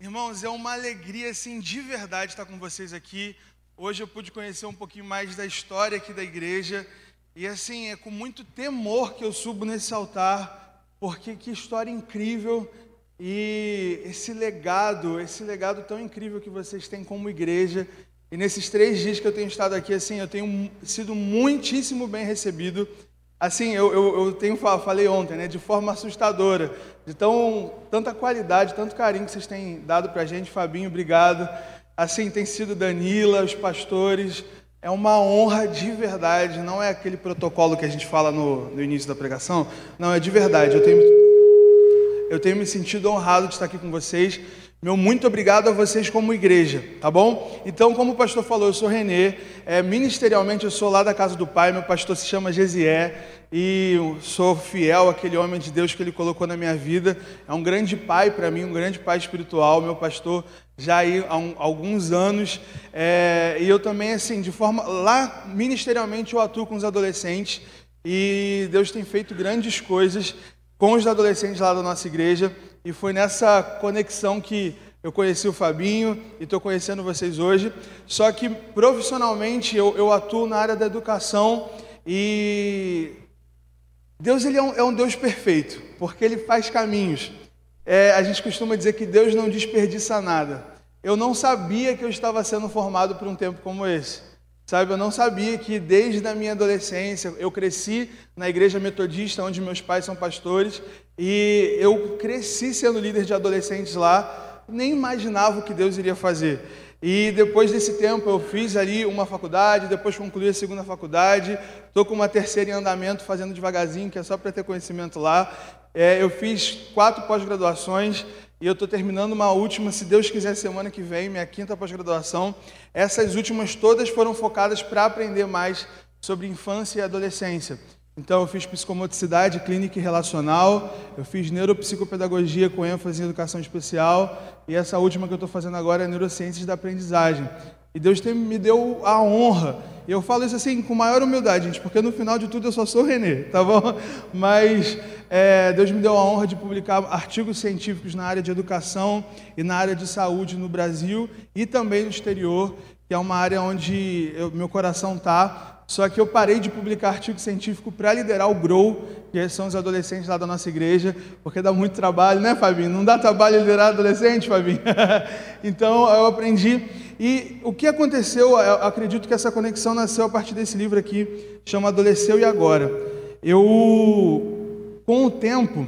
Irmãos, é uma alegria, assim, de verdade estar com vocês aqui. Hoje eu pude conhecer um pouquinho mais da história aqui da igreja. E, assim, é com muito temor que eu subo nesse altar, porque que história incrível e esse legado, esse legado tão incrível que vocês têm como igreja. E nesses três dias que eu tenho estado aqui, assim, eu tenho sido muitíssimo bem recebido. Assim, eu, eu, eu tenho falei ontem, né, de forma assustadora, de tão, tanta qualidade, tanto carinho que vocês têm dado para a gente. Fabinho, obrigado. Assim, tem sido Danila, os pastores. É uma honra de verdade, não é aquele protocolo que a gente fala no, no início da pregação. Não, é de verdade. Eu tenho, eu tenho me sentido honrado de estar aqui com vocês. Meu muito obrigado a vocês como igreja, tá bom? Então, como o pastor falou, eu sou Renê, é, ministerialmente eu sou lá da casa do pai, meu pastor se chama Gesié e sou fiel àquele homem de Deus que ele colocou na minha vida. É um grande pai para mim, um grande pai espiritual, meu pastor já aí há um, alguns anos. É, e eu também, assim, de forma. Lá, ministerialmente, eu atuo com os adolescentes e Deus tem feito grandes coisas com os adolescentes lá da nossa igreja. E foi nessa conexão que eu conheci o Fabinho e estou conhecendo vocês hoje. Só que profissionalmente eu, eu, atuo na área da educação e Deus ele é, um, é um Deus perfeito, porque Ele faz caminhos. É, a gente costuma dizer que Deus não desperdiça nada. Eu não sabia que eu estava sendo formado para um tempo como esse. Sabe, eu não sabia que desde a minha adolescência, eu cresci na igreja metodista, onde meus pais são pastores, e eu cresci sendo líder de adolescentes lá, nem imaginava o que Deus iria fazer. E depois desse tempo eu fiz ali uma faculdade, depois concluí a segunda faculdade, estou com uma terceira em andamento, fazendo devagarzinho, que é só para ter conhecimento lá. É, eu fiz quatro pós-graduações, e eu estou terminando uma última, se Deus quiser, semana que vem, minha quinta pós-graduação. Essas últimas todas foram focadas para aprender mais sobre infância e adolescência. Então, eu fiz psicomotricidade clínica e relacional, eu fiz neuropsicopedagogia com ênfase em educação especial, e essa última que eu estou fazendo agora é neurociências da aprendizagem. E Deus tem, me deu a honra. E eu falo isso assim com maior humildade, gente, porque no final de tudo eu só sou Renê, tá bom? Mas é, Deus me deu a honra de publicar artigos científicos na área de educação e na área de saúde no Brasil e também no exterior, que é uma área onde eu, meu coração está. Só que eu parei de publicar artigo científico para liderar o Grow, que são os adolescentes lá da nossa igreja, porque dá muito trabalho, né, Fabinho? Não dá trabalho liderar adolescente, Fabinho? então eu aprendi. E o que aconteceu, eu acredito que essa conexão nasceu a partir desse livro aqui, chama Adolesceu e Agora. Eu com o tempo,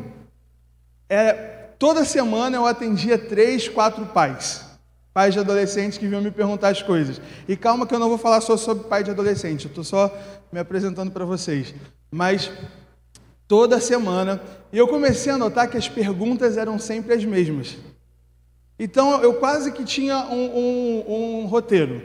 é, toda semana eu atendia três, quatro pais. Pais de adolescentes que vinham me perguntar as coisas. E calma que eu não vou falar só sobre pai de adolescente, eu estou só me apresentando para vocês. Mas toda semana, e eu comecei a notar que as perguntas eram sempre as mesmas. Então eu quase que tinha um, um, um roteiro,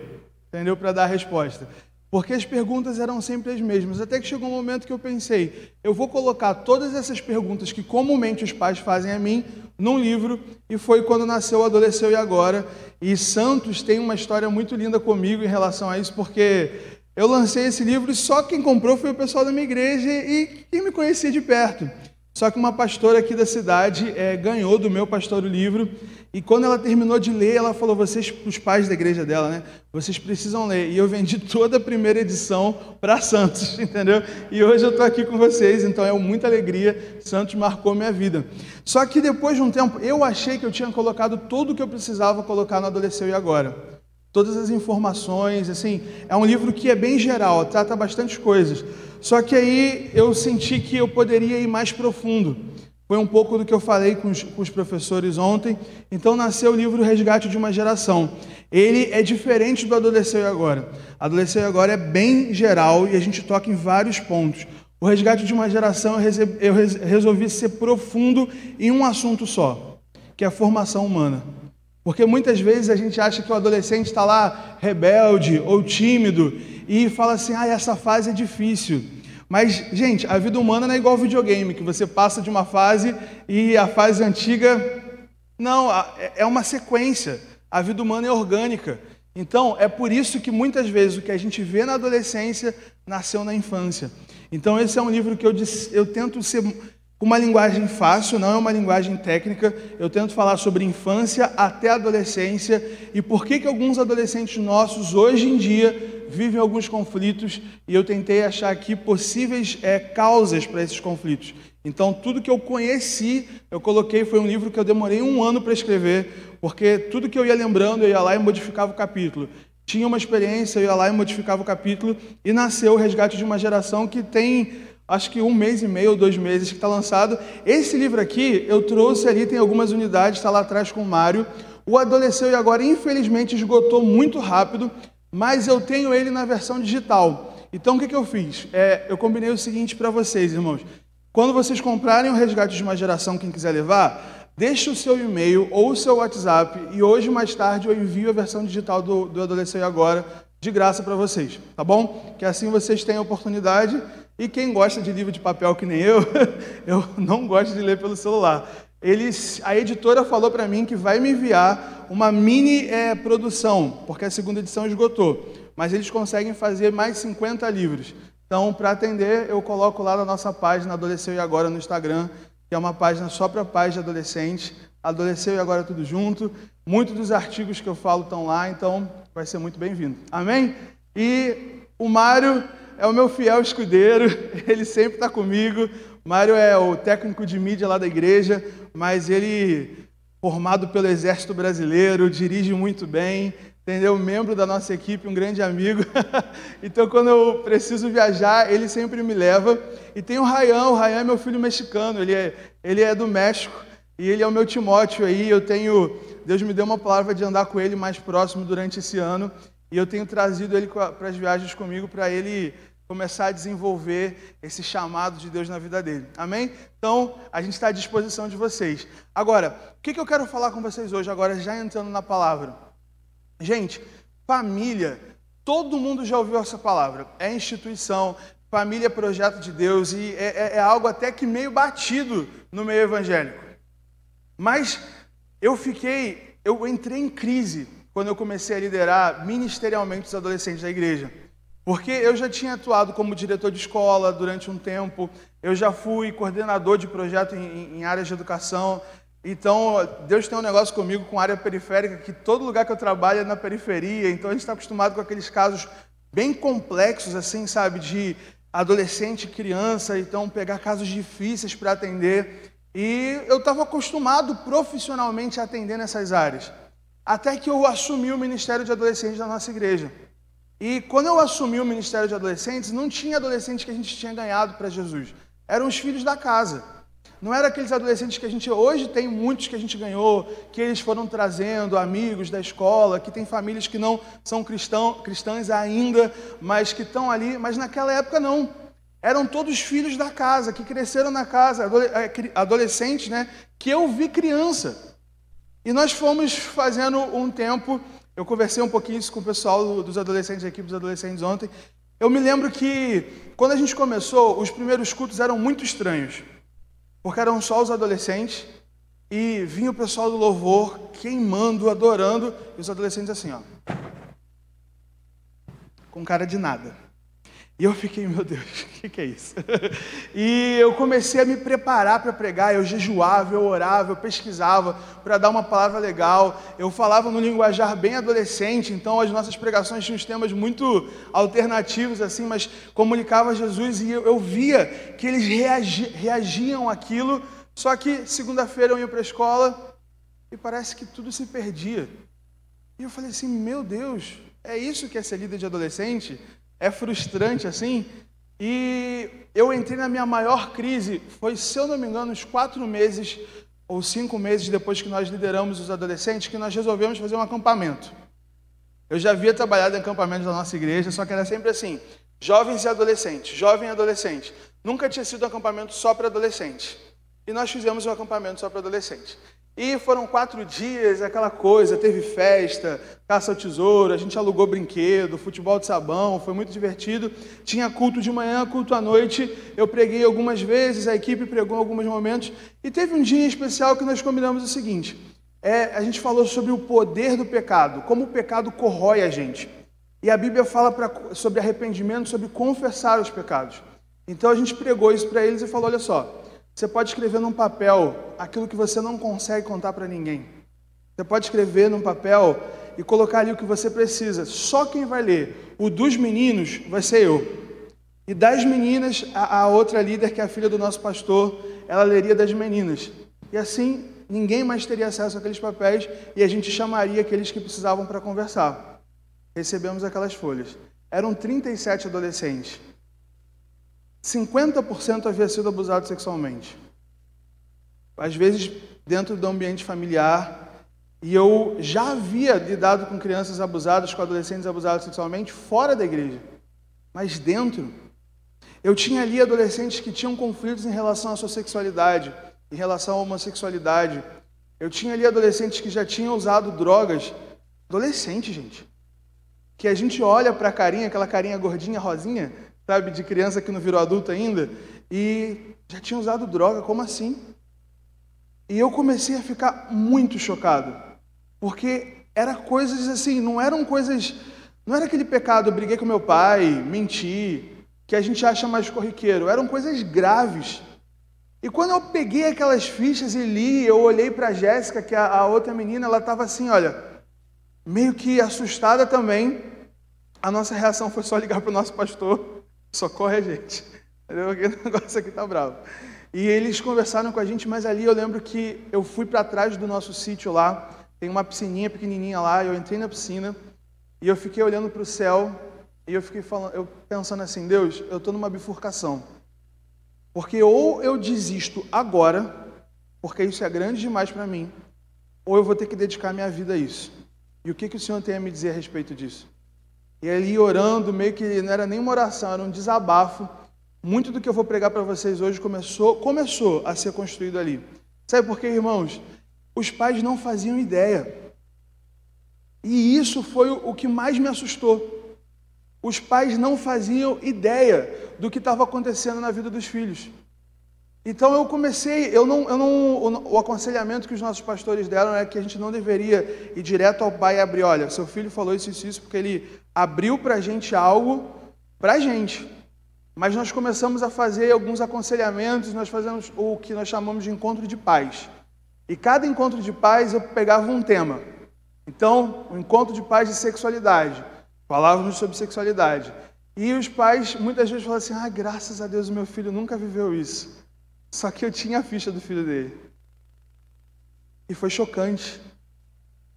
entendeu? Para dar a resposta. Porque as perguntas eram sempre as mesmas. Até que chegou um momento que eu pensei, eu vou colocar todas essas perguntas que comumente os pais fazem a mim num livro, e foi quando nasceu Adolesceu e Agora. E Santos tem uma história muito linda comigo em relação a isso, porque eu lancei esse livro e só quem comprou foi o pessoal da minha igreja e quem me conhecia de perto. Só que uma pastora aqui da cidade é, ganhou do meu pastor o livro e quando ela terminou de ler, ela falou: vocês, os pais da igreja dela, né? Vocês precisam ler. E eu vendi toda a primeira edição para Santos, entendeu? E hoje eu estou aqui com vocês, então é muita alegria. Santos marcou minha vida. Só que depois de um tempo, eu achei que eu tinha colocado tudo o que eu precisava colocar no Adolesceu e Agora. Todas as informações, assim, é um livro que é bem geral, trata bastante coisas. Só que aí eu senti que eu poderia ir mais profundo. Foi um pouco do que eu falei com os, com os, professores ontem. Então nasceu o livro Resgate de uma Geração. Ele é diferente do Adolesceu e Agora. Adolesceu e Agora é bem geral e a gente toca em vários pontos. O Resgate de uma Geração eu resolvi ser profundo em um assunto só, que é a formação humana. Porque muitas vezes a gente acha que o adolescente está lá rebelde ou tímido e fala assim: ah, essa fase é difícil. Mas, gente, a vida humana não é igual videogame, que você passa de uma fase e a fase antiga. Não, é, é uma sequência. A vida humana é orgânica. Então, é por isso que muitas vezes o que a gente vê na adolescência nasceu na infância. Então, esse é um livro que eu, eu tento ser uma linguagem fácil, não é uma linguagem técnica. Eu tento falar sobre infância até adolescência e por que, que alguns adolescentes nossos hoje em dia vivem alguns conflitos e eu tentei achar aqui possíveis é, causas para esses conflitos. Então, tudo que eu conheci, eu coloquei, foi um livro que eu demorei um ano para escrever, porque tudo que eu ia lembrando, eu ia lá e modificava o capítulo. Tinha uma experiência, eu ia lá e modificava o capítulo, e nasceu o Resgate de uma Geração que tem acho que um mês e meio dois meses que está lançado. Esse livro aqui eu trouxe ali, tem algumas unidades, está lá atrás com o Mário. O Adolesceu e Agora, infelizmente, esgotou muito rápido, mas eu tenho ele na versão digital. Então, o que, que eu fiz? É, eu combinei o seguinte para vocês, irmãos. Quando vocês comprarem o Resgate de uma Geração, quem quiser levar, deixe o seu e-mail ou o seu WhatsApp e hoje, mais tarde, eu envio a versão digital do, do Adolesceu e Agora de graça para vocês, tá bom? Que assim vocês tenham a oportunidade e quem gosta de livro de papel que nem eu, eu não gosto de ler pelo celular. Eles, a editora falou para mim que vai me enviar uma mini é, produção, porque a segunda edição esgotou. Mas eles conseguem fazer mais 50 livros. Então, para atender, eu coloco lá na nossa página Adolesceu e Agora no Instagram, que é uma página só para pais de adolescente. Adolesceu e Agora tudo junto. Muitos dos artigos que eu falo estão lá, então vai ser muito bem-vindo. Amém? E o Mário é o meu fiel escudeiro, ele sempre está comigo. Mário é o técnico de mídia lá da igreja, mas ele, formado pelo Exército Brasileiro, dirige muito bem, entendeu? Membro da nossa equipe, um grande amigo. então, quando eu preciso viajar, ele sempre me leva. E tem o Rayan, o Rayan é meu filho mexicano, ele é, ele é do México. E ele é o meu Timóteo aí, eu tenho, Deus me deu uma palavra de andar com ele mais próximo durante esse ano. E eu tenho trazido ele para as viagens comigo para ele começar a desenvolver esse chamado de Deus na vida dele. Amém? Então, a gente está à disposição de vocês. Agora, o que, que eu quero falar com vocês hoje, agora já entrando na palavra? Gente, família, todo mundo já ouviu essa palavra. É instituição, família é projeto de Deus e é, é, é algo até que meio batido no meio evangélico. Mas eu fiquei, eu entrei em crise quando eu comecei a liderar ministerialmente os adolescentes da igreja. Porque eu já tinha atuado como diretor de escola durante um tempo, eu já fui coordenador de projeto em, em áreas de educação. Então, Deus tem um negócio comigo com área periférica, que todo lugar que eu trabalho é na periferia. Então, a gente está acostumado com aqueles casos bem complexos, assim, sabe, de adolescente, criança, então pegar casos difíceis para atender. E eu estava acostumado profissionalmente a atender nessas áreas. Até que eu assumi o Ministério de Adolescentes da nossa igreja. E quando eu assumi o Ministério de Adolescentes, não tinha adolescentes que a gente tinha ganhado para Jesus. Eram os filhos da casa. Não eram aqueles adolescentes que a gente hoje tem muitos que a gente ganhou, que eles foram trazendo amigos da escola, que tem famílias que não são cristão, cristãs ainda, mas que estão ali. Mas naquela época não. Eram todos filhos da casa, que cresceram na casa, é, adolescentes, né? Que eu vi criança. E nós fomos fazendo um tempo, eu conversei um pouquinho isso com o pessoal dos adolescentes, aqui dos adolescentes ontem. Eu me lembro que quando a gente começou, os primeiros cultos eram muito estranhos, porque eram só os adolescentes e vinha o pessoal do louvor queimando, adorando, e os adolescentes assim, ó, com cara de nada. E eu fiquei, meu Deus, o que, que, é isso? e eu comecei a me preparar para pregar. Eu jejuava, eu orava, eu pesquisava para dar uma palavra legal. Eu falava no linguajar bem adolescente, então as nossas pregações tinham temas muito alternativos, assim, mas comunicava Jesus e eu, eu via que eles reagi, reagiam àquilo. Só que segunda-feira eu ia para a escola e parece que tudo se perdia. E eu falei assim: meu Deus, é isso que é ser líder de adolescente? É frustrante assim. E eu entrei na minha maior crise, foi, se eu não me engano, uns quatro meses ou cinco meses depois que nós lideramos os adolescentes, que nós resolvemos fazer um acampamento. Eu já havia trabalhado em acampamentos da nossa igreja, só que era sempre assim: jovens e adolescentes, jovem e adolescente. Nunca tinha sido um acampamento só para adolescentes. E nós fizemos um acampamento só para adolescentes. E foram quatro dias, aquela coisa, teve festa, caça ao tesouro, a gente alugou brinquedo, futebol de sabão, foi muito divertido. Tinha culto de manhã, culto à noite, eu preguei algumas vezes, a equipe pregou em alguns momentos. E teve um dia especial que nós combinamos o seguinte: é, a gente falou sobre o poder do pecado, como o pecado corrói a gente. E a Bíblia fala pra, sobre arrependimento, sobre confessar os pecados. Então a gente pregou isso para eles e falou: olha só, Você pode escrever num papel aquilo que você não consegue contar para ninguém. Você pode escrever num papel e colocar ali o que você precisa. Só quem vai ler o dos meninos vai ser eu. E das meninas, a, a outra líder, que é a filha do nosso pastor, ela leria das meninas. E assim, ninguém mais teria acesso àqueles papéis e a gente chamaria aqueles que precisavam para conversar. Recebemos aquelas folhas. Eram 37 adolescentes. 50% havia sido abusado sexualmente. Às vezes, dentro do ambiente familiar, e eu já havia lidado com crianças abusadas, com adolescentes abusados sexualmente fora da igreja. Mas dentro, eu tinha ali adolescentes que tinham conflitos em relação à sua sexualidade, em relação à homossexualidade. Eu tinha ali adolescentes que já tinham usado drogas. Adolescente, gente. Que a gente olha para a carinha, aquela carinha gordinha, rosinha, sabe, de criança que não virou adulto ainda, e já tinha usado droga, como assim? E eu comecei a ficar muito chocado, porque era coisas assim, não eram coisas, não era aquele pecado, eu briguei com meu pai, menti, que a gente acha mais corriqueiro, eram coisas graves. E quando eu peguei aquelas fichas e li, eu olhei para a Jéssica, que é a outra menina, ela estava assim, olha, meio que assustada também. A nossa reação foi só ligar para o nosso pastor, socorre a gente. O negócio aqui tá bravo. E eles conversaram com a gente, mas ali eu lembro que eu fui para trás do nosso sítio lá, tem uma piscininha pequenininha lá, eu entrei na piscina e eu fiquei olhando para o céu e eu fiquei falando, eu pensando assim, Deus, eu estou numa bifurcação. Porque ou eu desisto agora, porque isso é grande demais para mim, ou eu vou ter que dedicar minha vida a isso. E o que, que o Senhor tem a me dizer a respeito disso? E ali orando, meio que não era nem uma oração, era um desabafo muito do que eu vou pregar para vocês hoje começou, começou a ser construído ali. Sabe por quê, irmãos? Os pais não faziam ideia. E isso foi o que mais me assustou. Os pais não faziam ideia do que estava acontecendo na vida dos filhos. Então eu comecei, eu não, eu não, o aconselhamento que os nossos pastores deram é que a gente não deveria ir direto ao pai e abrir, olha, seu filho falou isso, isso, isso, porque ele abriu para a gente algo, para a gente. Mas nós começamos a fazer alguns aconselhamentos, nós fazemos o que nós chamamos de encontro de paz. E cada encontro de paz eu pegava um tema. Então, o um encontro de paz de sexualidade. Falávamos sobre sexualidade. E os pais muitas vezes falavam assim: ah, graças a Deus o meu filho nunca viveu isso. Só que eu tinha a ficha do filho dele. E foi chocante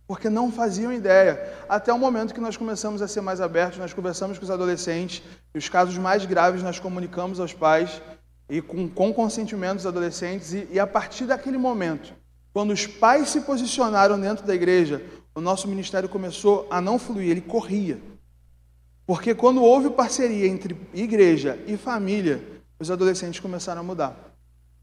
porque não faziam ideia. Até o momento que nós começamos a ser mais abertos, nós conversamos com os adolescentes, e os casos mais graves nós comunicamos aos pais, e com, com consentimento dos adolescentes, e, e a partir daquele momento, quando os pais se posicionaram dentro da igreja, o nosso ministério começou a não fluir, ele corria. Porque quando houve parceria entre igreja e família, os adolescentes começaram a mudar.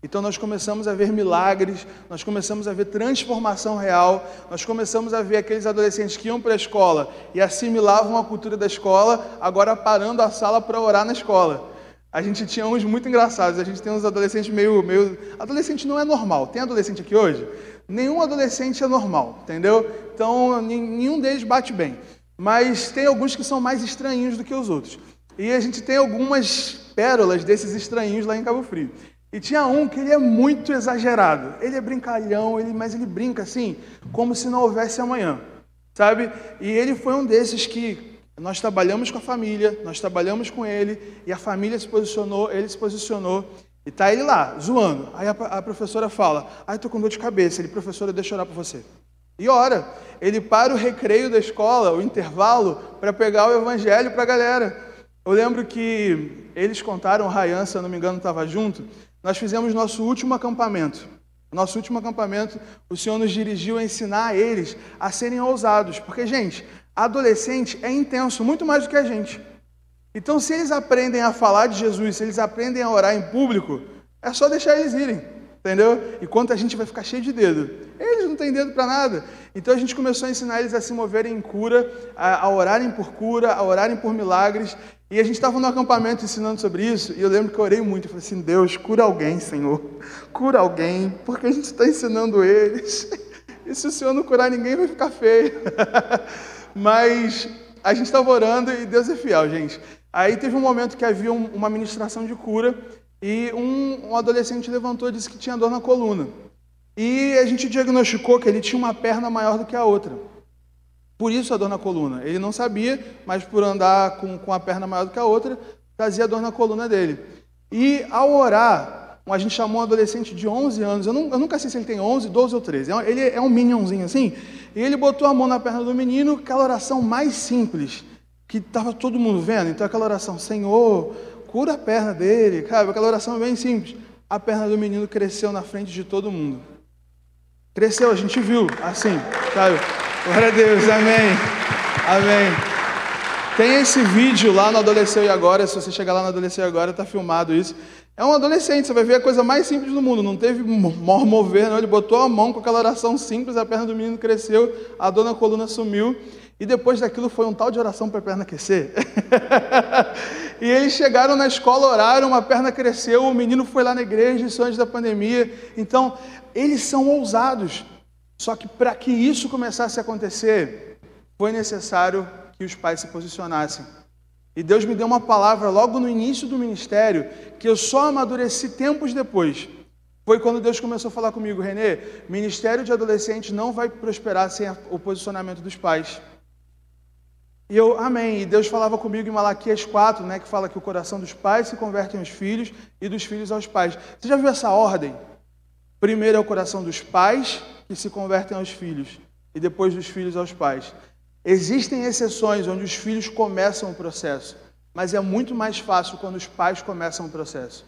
Então nós começamos a ver milagres, nós começamos a ver transformação real, nós começamos a ver aqueles adolescentes que iam para a escola e assimilavam a cultura da escola, agora parando a sala para orar na escola. A gente tinha uns muito engraçados, a gente tem uns adolescentes meio, meio. Adolescente não é normal. Tem adolescente aqui hoje? Nenhum adolescente é normal, entendeu? Então nenhum deles bate bem. Mas tem alguns que são mais estranhos do que os outros. E a gente tem algumas pérolas desses estranhos lá em Cabo Frio. E tinha um que ele é muito exagerado. Ele é brincalhão, ele, mas ele brinca assim, como se não houvesse amanhã, sabe? E ele foi um desses que nós trabalhamos com a família, nós trabalhamos com ele, e a família se posicionou, ele se posicionou, e tá ele lá, zoando. Aí a, a professora fala: Ai, tô com dor de cabeça. Ele, professora, deixa eu orar para você. E ora, ele para o recreio da escola, o intervalo, para pegar o evangelho para a galera. Eu lembro que eles contaram, o se eu não me engano, estava junto, nós fizemos nosso último acampamento. Nosso último acampamento, o Senhor nos dirigiu a ensinar eles a serem ousados. Porque, gente, adolescente é intenso, muito mais do que a gente. Então, se eles aprendem a falar de Jesus, se eles aprendem a orar em público, é só deixar eles irem, entendeu? Enquanto a gente vai ficar cheio de dedo. Eles não têm dedo para nada. Então a gente começou a ensinar eles a se moverem em cura, a, a orarem por cura, a orarem por milagres. E a gente estava no acampamento ensinando sobre isso, e eu lembro que eu orei muito. Eu falei assim: Deus, cura alguém, Senhor. Cura alguém, porque a gente está ensinando eles. E se o Senhor não curar ninguém, vai ficar feio. Mas a gente estava orando e Deus é fiel, gente. Aí teve um momento que havia uma ministração de cura, e um, um adolescente levantou e disse que tinha dor na coluna. E a gente diagnosticou que ele tinha uma perna maior do que a outra. Por isso a dor na coluna. Ele não sabia, mas por andar com, com a perna maior do que a outra, trazia dor na coluna dele. E ao orar, a gente chamou um adolescente de 11 anos, eu, não, eu, nunca sei se ele tem 11, 12 ou 13, ele é um minionzinho assim, e ele botou a mão na perna do menino, aquela oração mais simples, que estava todo mundo vendo, então aquela oração, Senhor, cura a perna dele, cara, aquela oração bem simples. A perna do menino cresceu na frente de todo mundo. Cresceu, a gente viu, assim, sabe? Glória a Deus, amém. Amém. Tem esse vídeo lá no Adolesceu e Agora, se você chegar lá no Adolesceu e Agora, está filmado isso. É um adolescente, você vai ver a coisa mais simples do mundo, não teve mor mover, não. ele botou a mão com aquela oração simples, a perna do menino cresceu, a dor na coluna sumiu, e depois daquilo foi um tal de oração para a perna aquecer. e eles chegaram na escola, oraram, a perna cresceu, o menino foi lá na igreja, isso antes da pandemia. Então, eles são ousados. Só que para que isso começasse a acontecer, foi necessário que os pais se posicionassem. E Deus me deu uma palavra logo no início do ministério, que eu só amadureci tempos depois. Foi quando Deus começou a falar comigo, Renê, ministério de adolescentes não vai prosperar sem o posicionamento dos pais. E eu, amém. E Deus falava comigo em Malaquias 4, né, que fala que o coração dos pais se converte aos filhos e dos filhos aos pais. Você já viu essa ordem? Primeiro é o coração dos pais, que se convertem aos filhos e depois dos filhos aos pais. Existem exceções onde os filhos começam o processo, mas é muito mais fácil quando os pais começam o processo.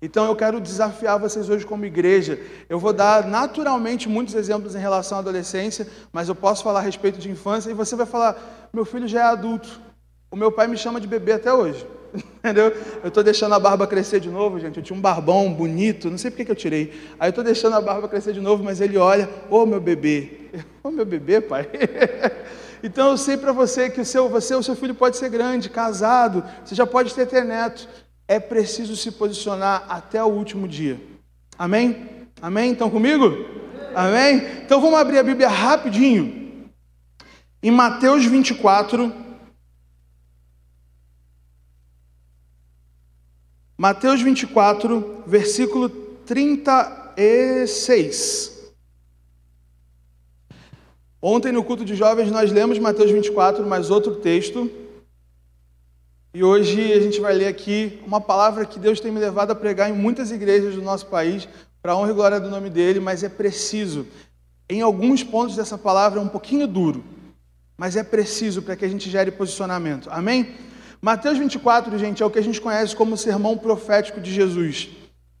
Então eu quero desafiar vocês hoje como igreja. Eu vou dar naturalmente muitos exemplos em relação à adolescência, mas eu posso falar a respeito de infância e você vai falar: meu filho já é adulto. O meu pai me chama de bebê até hoje. Entendeu? Eu estou deixando a barba crescer de novo, gente. Eu tinha um barbão bonito, não sei por que eu tirei. Aí eu estou deixando a barba crescer de novo, mas ele olha, ô oh, meu bebê. Ô oh, meu bebê, pai. então eu sei para você que o seu, você, o seu filho pode ser grande, casado, você já pode ter, ter neto. É preciso se posicionar até o último dia. Amém? Amém? Estão comigo? Amém? Então vamos abrir a Bíblia rapidinho. Em Mateus 24. Mateus 24, versículo 36. Ontem no culto de jovens nós lemos Mateus 24, mais outro texto. E hoje a gente vai ler aqui uma palavra que Deus tem me levado a pregar em muitas igrejas do nosso país, para honra e glória do nome dele, mas é preciso. Em alguns pontos dessa palavra é um pouquinho duro, mas é preciso para que a gente gere posicionamento. Amém? Mateus 24, gente, é o que a gente conhece como o sermão profético de Jesus.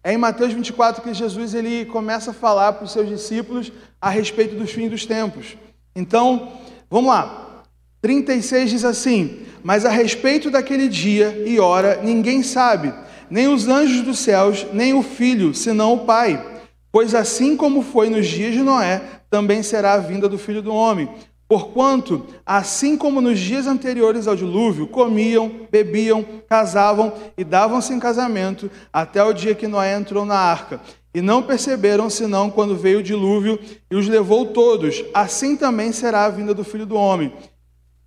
É em Mateus 24 que Jesus ele começa a falar para os seus discípulos a respeito dos fins dos tempos. Então, vamos lá. 36 diz assim: Mas a respeito daquele dia e hora ninguém sabe, nem os anjos dos céus, nem o filho, senão o Pai. Pois assim como foi nos dias de Noé, também será a vinda do filho do homem. Porquanto, assim como nos dias anteriores ao dilúvio, comiam, bebiam, casavam e davam-se em casamento, até o dia que Noé entrou na arca. E não perceberam senão quando veio o dilúvio e os levou todos. Assim também será a vinda do filho do homem.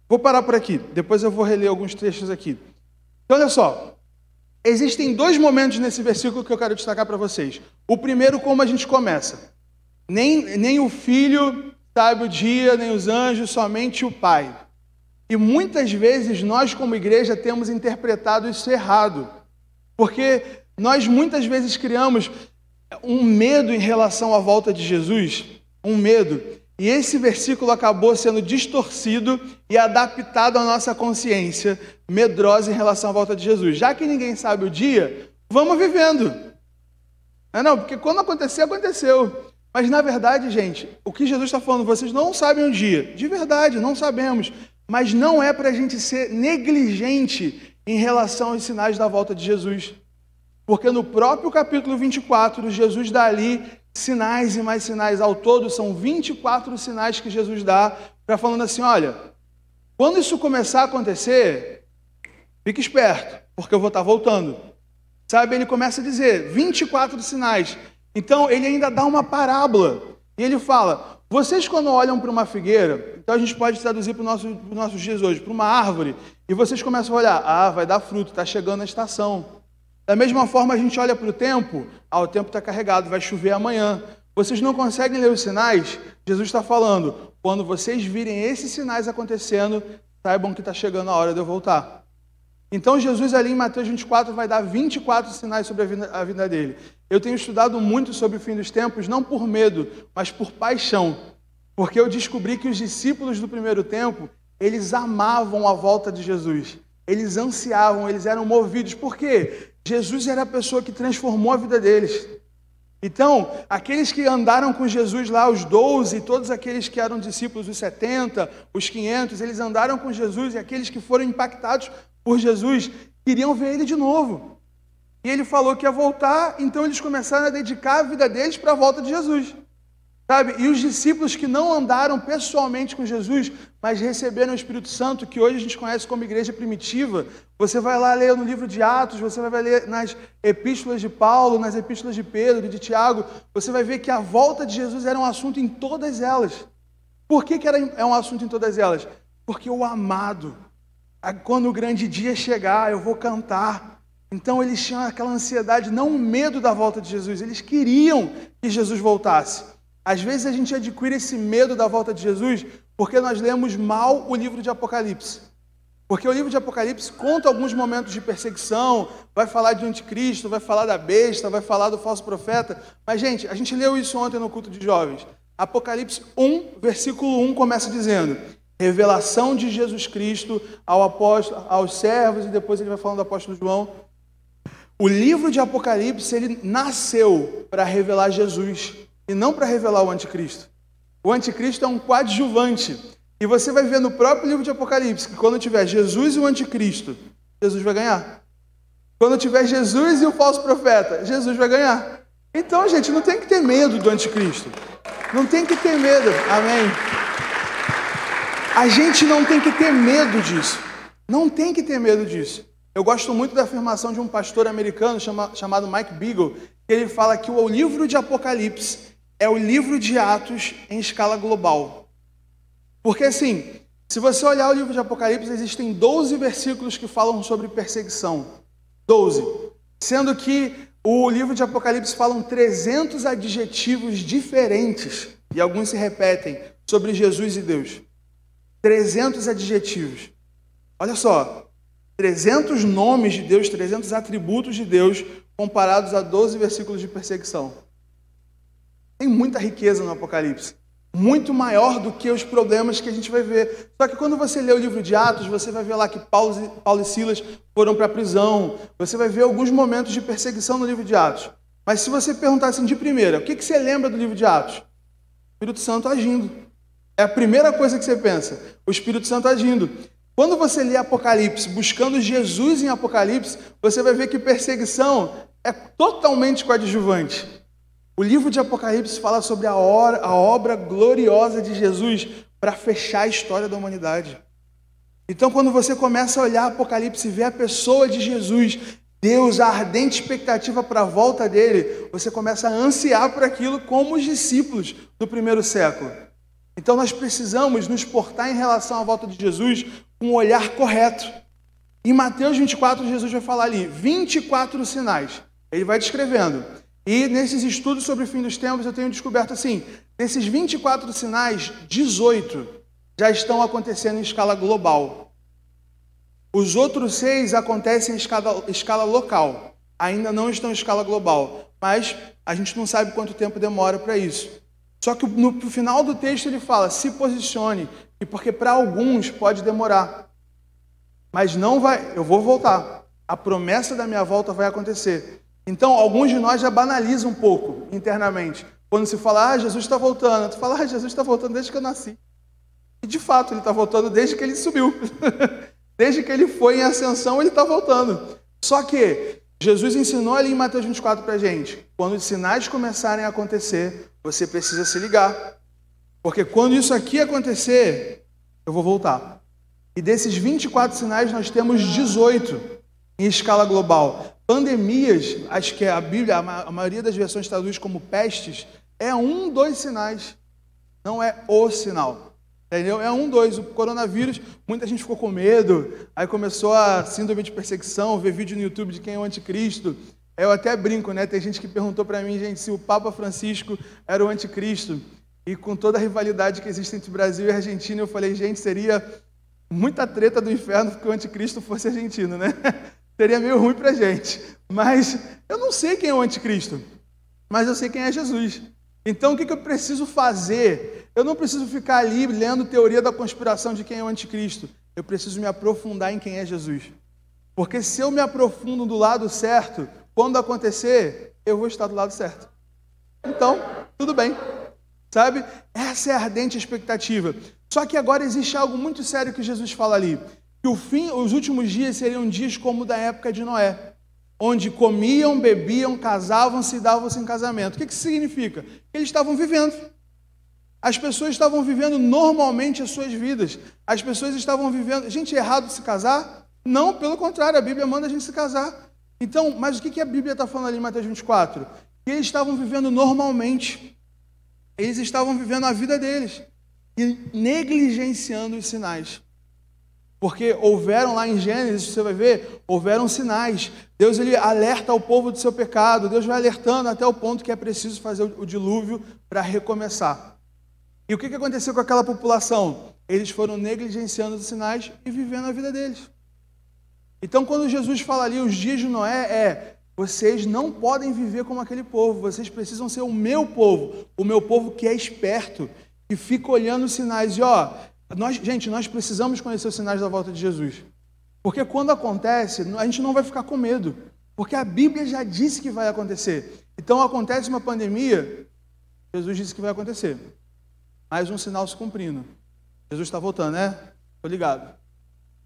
Vou parar por aqui, depois eu vou reler alguns trechos aqui. Então, olha só. Existem dois momentos nesse versículo que eu quero destacar para vocês. O primeiro, como a gente começa. Nem, nem o filho sabe o dia, nem os anjos, somente o Pai. E muitas vezes nós, como igreja, temos interpretado isso errado, porque nós muitas vezes criamos um medo em relação à volta de Jesus, um medo. E esse versículo acabou sendo distorcido e adaptado à nossa consciência medrosa em relação à volta de Jesus. Já que ninguém sabe o dia, vamos vivendo. Não, é não porque quando acontecer, aconteceu. Mas na verdade, gente, o que Jesus está falando, vocês não sabem um dia. De verdade, não sabemos. Mas não é para a gente ser negligente em relação aos sinais da volta de Jesus. Porque no próprio capítulo 24, Jesus dá ali sinais e mais sinais. Ao todo, são 24 sinais que Jesus dá, para falando assim: olha, quando isso começar a acontecer, fique esperto, porque eu vou estar voltando. Sabe, ele começa a dizer 24 sinais. Então ele ainda dá uma parábola. E ele fala: vocês quando olham para uma figueira, então a gente pode traduzir para os nosso, nossos dias hoje, para uma árvore, e vocês começam a olhar, ah, vai dar fruto, está chegando a estação. Da mesma forma, a gente olha para o tempo, ah, o tempo está carregado, vai chover amanhã. Vocês não conseguem ler os sinais? Jesus está falando, quando vocês virem esses sinais acontecendo, saibam que está chegando a hora de eu voltar. Então, Jesus, ali em Mateus 24, vai dar 24 sinais sobre a vida, a vida dele. Eu tenho estudado muito sobre o fim dos tempos, não por medo, mas por paixão. Porque eu descobri que os discípulos do primeiro tempo, eles amavam a volta de Jesus. Eles ansiavam, eles eram movidos. Por quê? Jesus era a pessoa que transformou a vida deles. Então, aqueles que andaram com Jesus lá, os 12, todos aqueles que eram discípulos, os 70, os 500, eles andaram com Jesus e aqueles que foram impactados por Jesus queriam ver ele de novo. E ele falou que ia voltar, então eles começaram a dedicar a vida deles para a volta de Jesus. Sabe? E os discípulos que não andaram pessoalmente com Jesus, mas receberam o Espírito Santo, que hoje a gente conhece como igreja primitiva, você vai lá ler no livro de Atos, você vai ler nas epístolas de Paulo, nas epístolas de Pedro, de Tiago, você vai ver que a volta de Jesus era um assunto em todas elas. Por que, que era, é um assunto em todas elas? Porque o amado, quando o grande dia chegar, eu vou cantar. Então eles tinham aquela ansiedade, não o medo da volta de Jesus, eles queriam que Jesus voltasse. Às vezes a gente adquire esse medo da volta de Jesus porque nós lemos mal o livro de Apocalipse. Porque o livro de Apocalipse conta alguns momentos de perseguição, vai falar de anticristo, vai falar da besta, vai falar do falso profeta. Mas, gente, a gente leu isso ontem no culto de jovens. Apocalipse 1, versículo 1 começa dizendo: Revelação de Jesus Cristo ao apóstolo, aos servos, e depois ele vai falando do apóstolo João. O livro de Apocalipse ele nasceu para revelar Jesus e não para revelar o anticristo. O anticristo é um coadjuvante. E você vai ver no próprio livro de Apocalipse que quando tiver Jesus e o anticristo, Jesus vai ganhar. Quando tiver Jesus e o falso profeta, Jesus vai ganhar. Então, gente, não tem que ter medo do anticristo. Não tem que ter medo. Amém. A gente não tem que ter medo disso. Não tem que ter medo disso. Eu gosto muito da afirmação de um pastor americano chama, chamado Mike Beagle, que ele fala que o livro de Apocalipse é o livro de Atos em escala global. Porque assim, se você olhar o livro de Apocalipse, existem 12 versículos que falam sobre perseguição. 12. Sendo que o livro de Apocalipse falam 300 adjetivos diferentes, e alguns se repetem, sobre Jesus e Deus. 300 adjetivos. Olha só, 300 nomes de Deus, 300 atributos de Deus, comparados a 12 versículos de perseguição. Tem muita riqueza no Apocalipse. Muito maior do que os problemas que a gente vai ver. Só que quando você lê o livro de Atos, você vai ver lá que Paulo, e Silas foram para a prisão. Você vai ver alguns momentos de perseguição no livro de Atos. Mas se você perguntar assim de primeira, o que, que você lembra do livro de Atos? O Espírito Santo agindo. É a primeira coisa que você pensa. O Espírito Santo agindo. Quando você lê Apocalipse, buscando Jesus em Apocalipse, você vai ver que perseguição é totalmente coadjuvante. O livro de Apocalipse fala sobre a, a obra gloriosa de Jesus para fechar a história da humanidade. Então, quando você começa a olhar Apocalipse e ver a pessoa de Jesus, Deus, a ardente expectativa para a volta dele, você começa a ansiar por aquilo como os discípulos do primeiro século. Então, nós precisamos nos portar em relação à volta de Jesus com um olhar correto. Em Mateus 24, Jesus vai falar ali 24 sinais. Ele vai descrevendo. E nesses estudos sobre o fim dos tempos, eu tenho descoberto assim: desses 24 sinais, 18 já estão acontecendo em escala global. Os outros seis acontecem em escala, escala local, ainda não estão em escala global, mas a gente não sabe quanto tempo demora para isso. Só que no final do texto ele fala: se posicione, e porque para alguns pode demorar, mas não vai, eu vou voltar. A promessa da minha volta vai acontecer. Então, alguns de nós já banalizam um pouco internamente. Quando se fala, ah, Jesus está voltando, tu fala, ah, Jesus está voltando desde que eu nasci. E de fato, ele está voltando desde que ele subiu. desde que ele foi em ascensão, ele está voltando. Só que Jesus ensinou ali em Mateus 24 para a gente: quando os sinais começarem a acontecer, você precisa se ligar. Porque quando isso aqui acontecer, eu vou voltar. E desses 24 sinais, nós temos 18 em escala global. Pandemias, acho que a Bíblia, a maioria das versões traduz como pestes, é um dos sinais, não é o sinal. Entendeu? É um, dois. O coronavírus, muita gente ficou com medo, aí começou a síndrome de perseguição, ver vídeo no YouTube de quem é o anticristo. Eu até brinco, né? Tem gente que perguntou para mim, gente, se o Papa Francisco era o anticristo. E com toda a rivalidade que existe entre Brasil e Argentina, eu falei, gente, seria muita treta do inferno que o anticristo fosse argentino, né? seria meio ruim para gente. Mas eu não sei quem é o anticristo, mas eu sei quem é Jesus. Então o que, eu preciso fazer? Eu não preciso ficar ali lendo teoria da conspiração de quem é o anticristo. Eu preciso me aprofundar em quem é Jesus. Porque se eu me aprofundo do lado certo, quando acontecer, eu vou estar do lado certo. Então, tudo bem. Sabe? Essa é a ardente expectativa. Só que agora existe algo muito sério que Jesus fala ali. Que o fim, os últimos dias seriam dias como da época de Noé onde comiam, bebiam, casavam-se e davam-se em casamento. O que, que significa? Eles estavam vivendo. As pessoas estavam vivendo normalmente as suas vidas. As pessoas estavam vivendo. Gente, é errado se casar? Não, pelo contrário, a Bíblia manda a gente se casar. Então, mas o que, que a Bíblia está falando ali em Mateus 24? Que eles estavam vivendo normalmente. Eles estavam vivendo a vida deles e negligenciando os sinais. Porque houveram lá em Gênesis, você vai ver, houveram sinais. Deus ele alerta o povo do seu pecado, Deus vai alertando até o ponto que é preciso fazer o dilúvio para recomeçar. E o que aconteceu com aquela população? Eles foram negligenciando os sinais e vivendo a vida deles. Então, quando Jesus fala ali, os dias de Noé, é: vocês não podem viver como aquele povo, vocês precisam ser o meu povo, o meu povo que é esperto, que fica olhando os sinais. E ó, nós, gente, nós precisamos conhecer os sinais da volta de Jesus. Porque quando acontece, a gente não vai ficar com medo. Porque a Bíblia já disse que vai acontecer. Então acontece uma pandemia, Jesus disse que vai acontecer. Mais um sinal se cumprindo. Jesus está voltando, né? Estou ligado.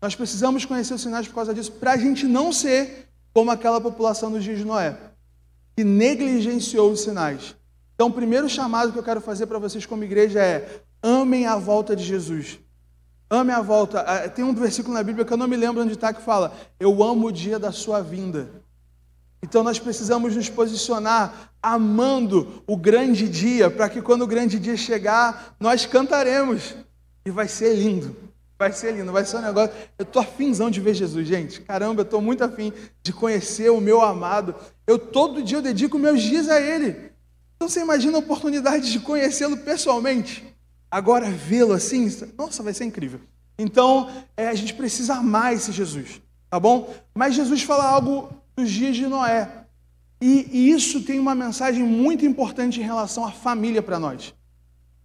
Nós precisamos conhecer os sinais por causa disso, para a gente não ser como aquela população dos dias de Noé, que negligenciou os sinais. Então, o primeiro chamado que eu quero fazer para vocês como igreja é Amem a volta de Jesus. Amem a volta. Ah, tem um versículo na Bíblia que eu não me lembro onde está que fala: Eu amo o dia da sua vinda. Então nós precisamos nos posicionar amando o grande dia, para que quando o grande dia chegar, nós cantaremos. E vai ser lindo. Vai ser lindo, vai ser um negócio. Eu estou afinzão de ver Jesus, gente. Caramba, eu estou muito afim de conhecer o meu amado. Eu todo dia eu dedico meus dias a Ele. Então você imagina a oportunidade de conhecê-lo pessoalmente. Agora vê-lo assim, nossa, vai ser incrível. Então, é, a gente precisa amar esse Jesus, tá bom? Mas Jesus fala algo dos dias de Noé. E, e isso tem uma mensagem muito importante em relação à família para nós.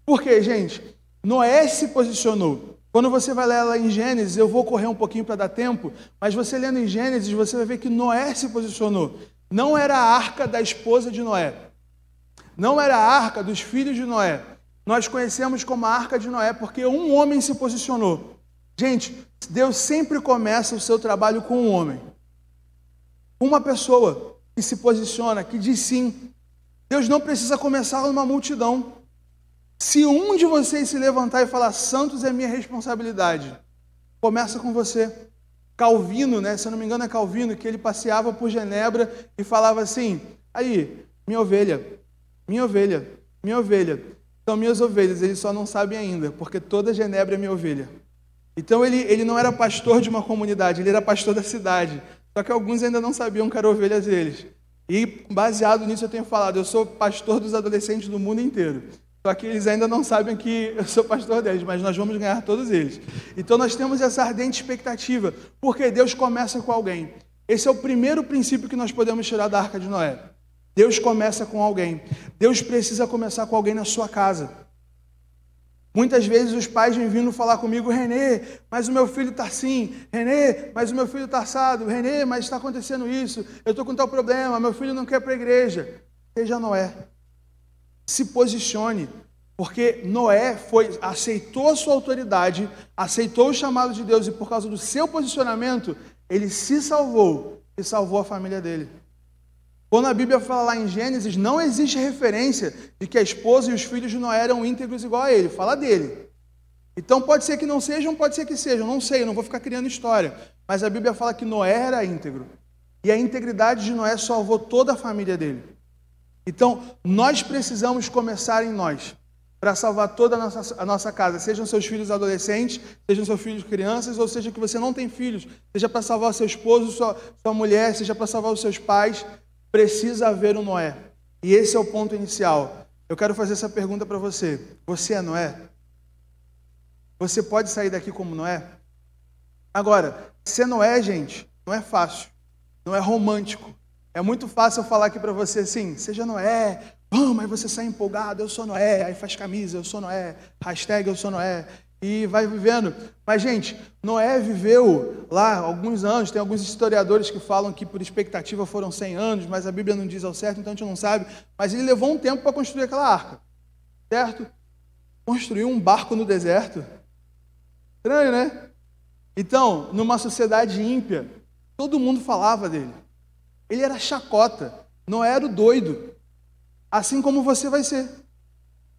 Por quê, gente? Noé se posicionou. Quando você vai ler lá em Gênesis, eu vou correr um pouquinho para dar tempo, mas você lendo em Gênesis, você vai ver que Noé se posicionou. Não era a arca da esposa de Noé. Não era a arca dos filhos de Noé nós conhecemos como a arca de Noé, porque um homem se posicionou. Gente, Deus sempre começa o seu trabalho com um homem. Uma pessoa que se posiciona, que diz sim. Deus não precisa começar numa multidão. Se um de vocês se levantar e falar, Santos é minha responsabilidade, começa com você. Calvino, né? Se eu não me engano é Calvino, que ele passeava por Genebra e falava assim: aí, minha ovelha, minha ovelha, minha ovelha. São minhas ovelhas, eles só não sabem ainda, porque toda Genebra é minha ovelha. Então ele, ele não era pastor de uma comunidade, ele era pastor da cidade. Só que alguns ainda não sabiam que eram ovelhas deles. E baseado nisso eu tenho falado, eu sou pastor dos adolescentes do mundo inteiro. Só que eles ainda não sabem que eu sou pastor deles, mas nós vamos ganhar todos eles. Então nós temos essa ardente expectativa, porque Deus começa com alguém. Esse é o primeiro princípio que nós podemos tirar da arca de Noé. Deus começa com alguém. Deus precisa começar com alguém na sua casa. Muitas vezes os pais vêm vindo falar comigo, Renê, mas o meu filho está assim, Renê, mas o meu filho está assado, Renê, mas está acontecendo isso, eu estou com tal problema, meu filho não quer para a igreja. Seja Noé. Se posicione, porque Noé foi, aceitou a sua autoridade, aceitou o chamado de Deus e por causa do seu posicionamento, ele se salvou e salvou a família dele. Quando a Bíblia fala lá em Gênesis, não existe referência de que a esposa e os filhos de Noé eram íntegros igual a ele. Fala dele. Então pode ser que não sejam, pode ser que sejam. Não sei, não vou ficar criando história. Mas a Bíblia fala que Noé era íntegro. E a integridade de Noé salvou toda a família dele. Então, nós precisamos começar em nós. para salvar toda a nossa, a nossa casa, sejam seus filhos adolescentes, sejam seus filhos crianças, ou seja que você não tem filhos, seja para salvar seu esposo, sua, sua mulher, seja para salvar os seus pais, precisa haver um Noé. E esse é o ponto inicial. Eu quero fazer essa pergunta para você. Você é Noé? Você pode sair daqui como Noé? Agora, ser Noé, gente, não é fácil, não é romântico. É muito fácil eu falar aqui para você assim, seja Noé, Vamos, aí você sai empolgado, eu sou Noé, aí faz camisa, eu sou Noé, hashtag eu sou Noé, e vai vivendo. Mas, gente, Noé viveu lá alguns anos, tem alguns historiadores que falam que por expectativa foram 100 anos, mas a Bíblia não diz ao certo, então a gente não sabe. Mas ele levou um tempo para construir aquela arca, certo? Construiu um barco no deserto. Estranho, né? Então, numa sociedade ímpia, todo mundo falava dele. Ele era chacota, não era o doido. Assim como você vai ser.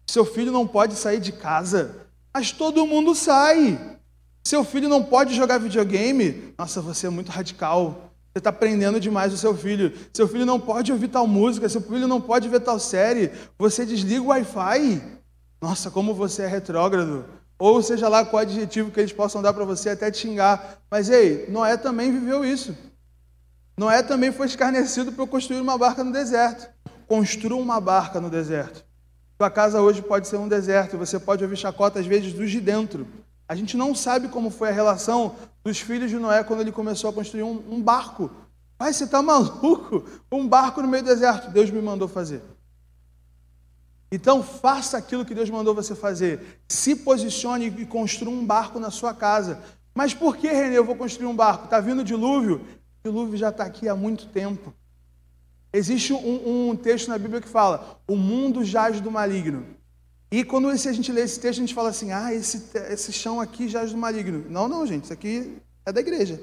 Seu filho não pode sair de casa, mas todo mundo sai. Seu filho não pode jogar videogame. Nossa, você é muito radical. Você está prendendo demais o seu filho. Seu filho não pode ouvir tal música. Seu filho não pode ver tal série. Você desliga o Wi-Fi. Nossa, como você é retrógrado. Ou seja lá qual adjetivo que eles possam dar para você até te xingar. Mas ei, Noé também viveu isso. Noé também foi escarnecido por construir uma barca no deserto. Construa uma barca no deserto. Sua casa hoje pode ser um deserto, você pode ouvir chacota às vezes dos de dentro. A gente não sabe como foi a relação dos filhos de Noé quando ele começou a construir um, um barco. Pai, você está maluco? Um barco no meio do deserto. Deus me mandou fazer. Então, faça aquilo que Deus mandou você fazer. Se posicione e construa um barco na sua casa. Mas por que, Renê, eu vou construir um barco? Está vindo dilúvio? O dilúvio já está aqui há muito tempo. Existe um, um, texto na Bíblia que fala: o mundo jaz do maligno. E quando a gente lê esse texto, a gente fala assim: ah, esse, esse chão aqui jaz do maligno. Não, não, gente, isso aqui é da igreja.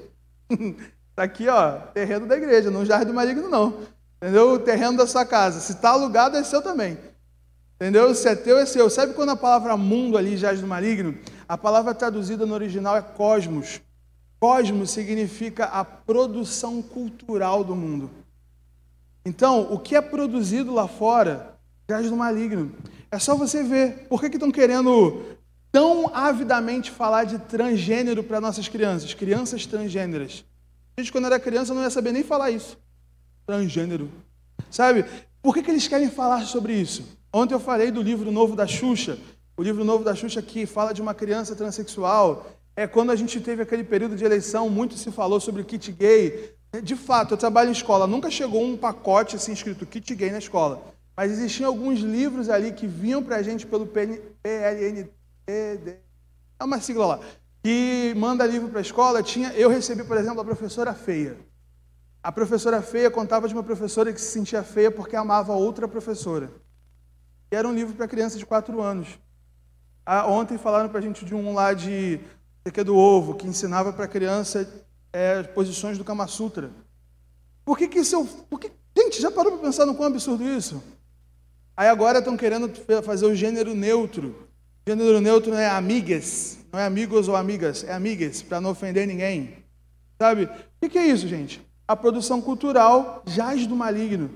Está aqui, ó, terreno da igreja, não jaz do maligno, não. Entendeu? O terreno da sua casa. Se está alugado, é seu também. Entendeu? Se é teu, é seu. Sabe quando a palavra mundo ali jaz do maligno? A palavra traduzida no original é cosmos. Cosmos significa a produção cultural do mundo. Então, o que é produzido lá fora jaz do maligno. É só você ver. Por que, que estão querendo tão avidamente falar de transgênero para nossas crianças? Crianças transgêneras. A gente, quando era criança, não ia saber nem falar isso. Transgênero. Sabe? Por que, que eles querem falar sobre isso? Ontem eu falei do livro novo da Xuxa. O livro novo da Xuxa que fala de uma criança transexual. É quando a gente teve aquele período de eleição, muito se falou sobre o kit gay. De fato, eu trabalho em escola, nunca chegou um pacote assim escrito kit gay na escola. Mas existiam alguns livros ali que vinham para a gente pelo PLNTD, é uma sigla lá, que manda livro para a escola. Tinha, eu recebi, por exemplo, a professora feia. A professora feia contava de uma professora que se sentia feia porque amava outra professora. E era um livro para criança de 4 anos. Ah, ontem falaram para a gente de um lá de é do ovo, que ensinava para criança é, posições do Kama Sutra. Por que, que isso. Por que, gente, já parou para pensar no quão absurdo isso? Aí agora estão querendo fazer o gênero neutro. Gênero neutro não é amigas, não é amigos ou amigas, é amigas, para não ofender ninguém. Sabe? O que, que é isso, gente? A produção cultural jaz do maligno.